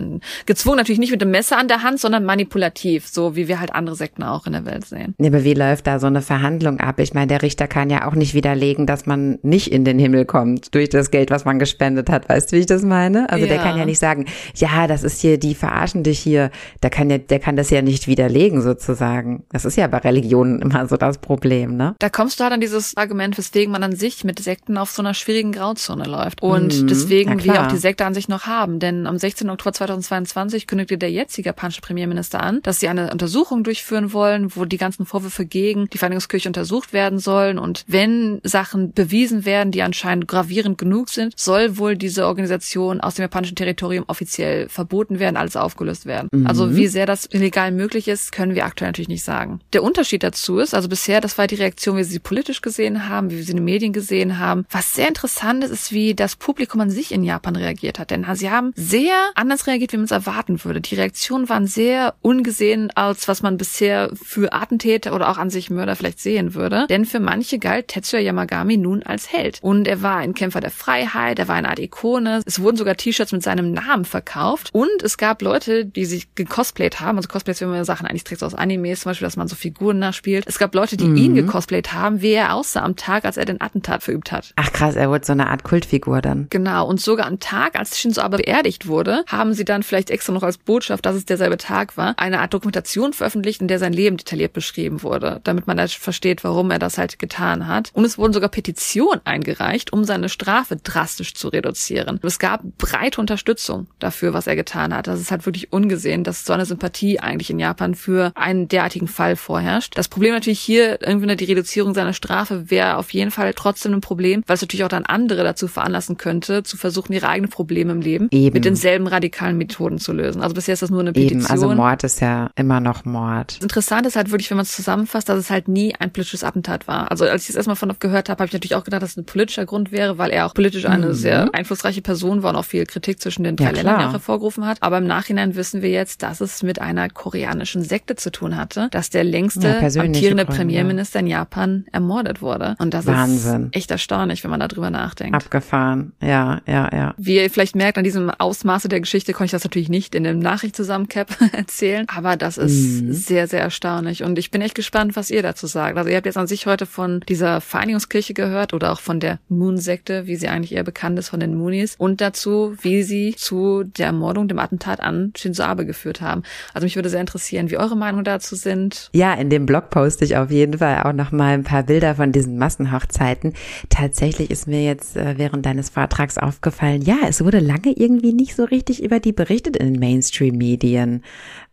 Gezwungen natürlich nicht mit dem Messer an der Hand, sondern manipulativ, so wie wir halt andere Sekten auch in der Welt sehen. Nee, aber wie läuft da so eine Verhandlung ab? Ich meine, der Richter kann ja auch nicht widerlegen, dass man nicht in den Himmel kommt durch das Geld, was man gespendet hat. Weißt du, wie ich das meine? Also der Ja. kann ja nicht sagen, ja, das ist hier, die verarschen dich hier. Der kann ja, der kann das ja nicht widerlegen sozusagen. Das ist ja bei Religionen immer so das Problem, ne? Da kommst du halt an dieses Argument, weswegen man an sich mit Sekten auf so einer schwierigen Grauzone läuft. Und Mhm, deswegen wir auch die Sekte an sich noch haben. Denn am 16. Oktober 2022 kündigte der jetzige japanische Premierminister an, dass sie eine Untersuchung durchführen wollen, wo die ganzen Vorwürfe gegen die Vereinigungskirche untersucht werden sollen. Und wenn Sachen bewiesen werden, die anscheinend gravierend genug sind, soll wohl diese Organisation aus dem japanischen Territorium offiziell verboten werden, alles aufgelöst werden. Also wie sehr das illegal möglich ist, können wir aktuell natürlich nicht sagen. Der Unterschied dazu ist, also bisher, das war die Reaktion, wie wir sie politisch gesehen haben, wie wir sie in den Medien gesehen haben. Was sehr interessant ist, ist, wie das Publikum an sich in Japan reagiert hat. Denn sie haben sehr anders reagiert, wie man es erwarten würde. Die Reaktionen waren sehr ungesehen, als was man bisher für Attentäter oder auch an sich Mörder vielleicht sehen würde. Denn für manche galt Tetsuya Yamagami nun als Held. Und er war ein Kämpfer der Freiheit, er war eine Art Ikone. Es wurden sogar T-Shirts mit seinem Namen verkauft. Und es gab Leute, die sich gecosplayt haben. Also Cosplays, wenn man Sachen eigentlich trägt aus Animes, zum Beispiel, dass man so Figuren nachspielt. Es gab Leute, die ihn gecosplayt haben, wie er aussah am Tag, als er den Attentat verübt hat. Ach krass, er wurde so eine Art Kultfigur dann. Genau, und sogar am Tag, als Shinzo Abe beerdigt wurde, haben sie dann vielleicht extra noch als Botschaft, dass es derselbe Tag war, eine Art Dokumentation veröffentlicht, in der sein Leben detailliert beschrieben wurde, damit man versteht, warum er das halt getan hat. Und es wurden sogar Petitionen eingereicht, um seine Strafe drastisch zu reduzieren. Es gab breite Unterstützung dafür, was er getan hat. Das ist halt wirklich ungesehen, dass so eine Sympathie eigentlich in Japan für einen derartigen Fall vorherrscht. Das Problem natürlich hier, irgendwie die Reduzierung seiner Strafe wäre auf jeden Fall trotzdem ein Problem, weil es natürlich auch dann andere dazu veranlassen könnte, zu versuchen, ihre eigenen Probleme im Leben Eben. mit denselben radikalen Methoden zu lösen. Also bisher ist das nur eine Eben, Petition. also Mord ist ja immer noch Mord. Interessant ist halt wirklich, wenn man es zusammenfasst, dass es halt nie ein politisches Attentat war. Also als ich das erstmal von gehört habe, habe ich natürlich auch gedacht, dass es ein politischer Grund wäre, weil er auch politisch eine sehr einflussreiche Person war und auch viel Kritik zwischen den drei Mhm. Ja, Ländern auch hervorgerufen hat. Aber im Nachhinein wissen wir jetzt, dass es mit einer koreanischen Sekte zu tun hatte, dass der längste Ja, amtierende Gründe. Premierminister in Japan ermordet wurde. Und das Wahnsinn. ist echt erstaunlich, wenn man darüber nachdenkt. Abgefahren. Ja, ja, ja. Wie ihr vielleicht merkt, an diesem Ausmaße der Geschichte konnte ich das natürlich nicht in dem Nachricht zusammen Cap erzählen, aber das ist mhm. sehr, sehr erstaunlich und ich bin echt gespannt, was ihr dazu sagt. Also ihr habt jetzt an sich heute von dieser Vereinigungskirche gehört oder auch von der Moon-Sekte, wie sie eigentlich eher bekannt ist, von den Moonies und dazu, wie sie zu der Ermordung, dem Attentat an Shinzo Abe geführt haben. Also mich würde sehr interessieren, wie eure Meinungen dazu sind. Ja, in dem Blog poste ich auf jeden Fall auch noch mal ein paar Bilder von diesen Massenhochzeiten. Tatsächlich ist mir jetzt äh, während deines Vortrags aufgefallen, ja, es wurde lange irgendwie nicht so richtig über die berichtet in den Mainstream-Medien,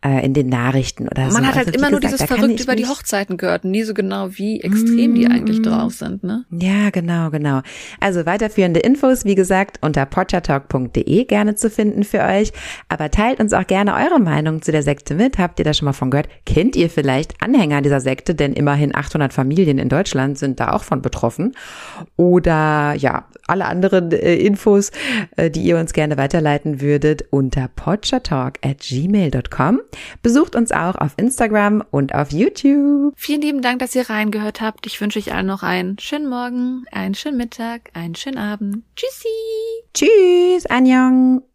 äh, in den Nachrichten oder Man so. Man hat halt also, immer gesagt, nur dieses verrückt über die Hochzeiten gehört, nie so genau, wie extrem mm, die eigentlich drauf sind, ne? Ja, genau, genau. Also weiterführende Infos, wie gesagt, unter potchatalk.de gerne zu finden für euch. Aber teilt uns auch gerne eure Meinung zu der Sekte mit. Habt ihr da schon mal von gehört? Kennt ihr vielleicht Anhänger dieser Sekte? Denn immerhin 800 Familien in Deutschland sind da auch von betroffen. Oder ja, alle anderen äh, Infos, äh, die ihr uns gerne weiterleiten würdet, unter podchatalk at gmail.com. Besucht uns auch auf Instagram und auf YouTube. Vielen lieben Dank, dass ihr reingehört habt. Ich wünsche euch allen noch einen schönen Morgen, einen schönen Mittag, einen schönen Abend. Tschüssi. Tschüss, Anjong.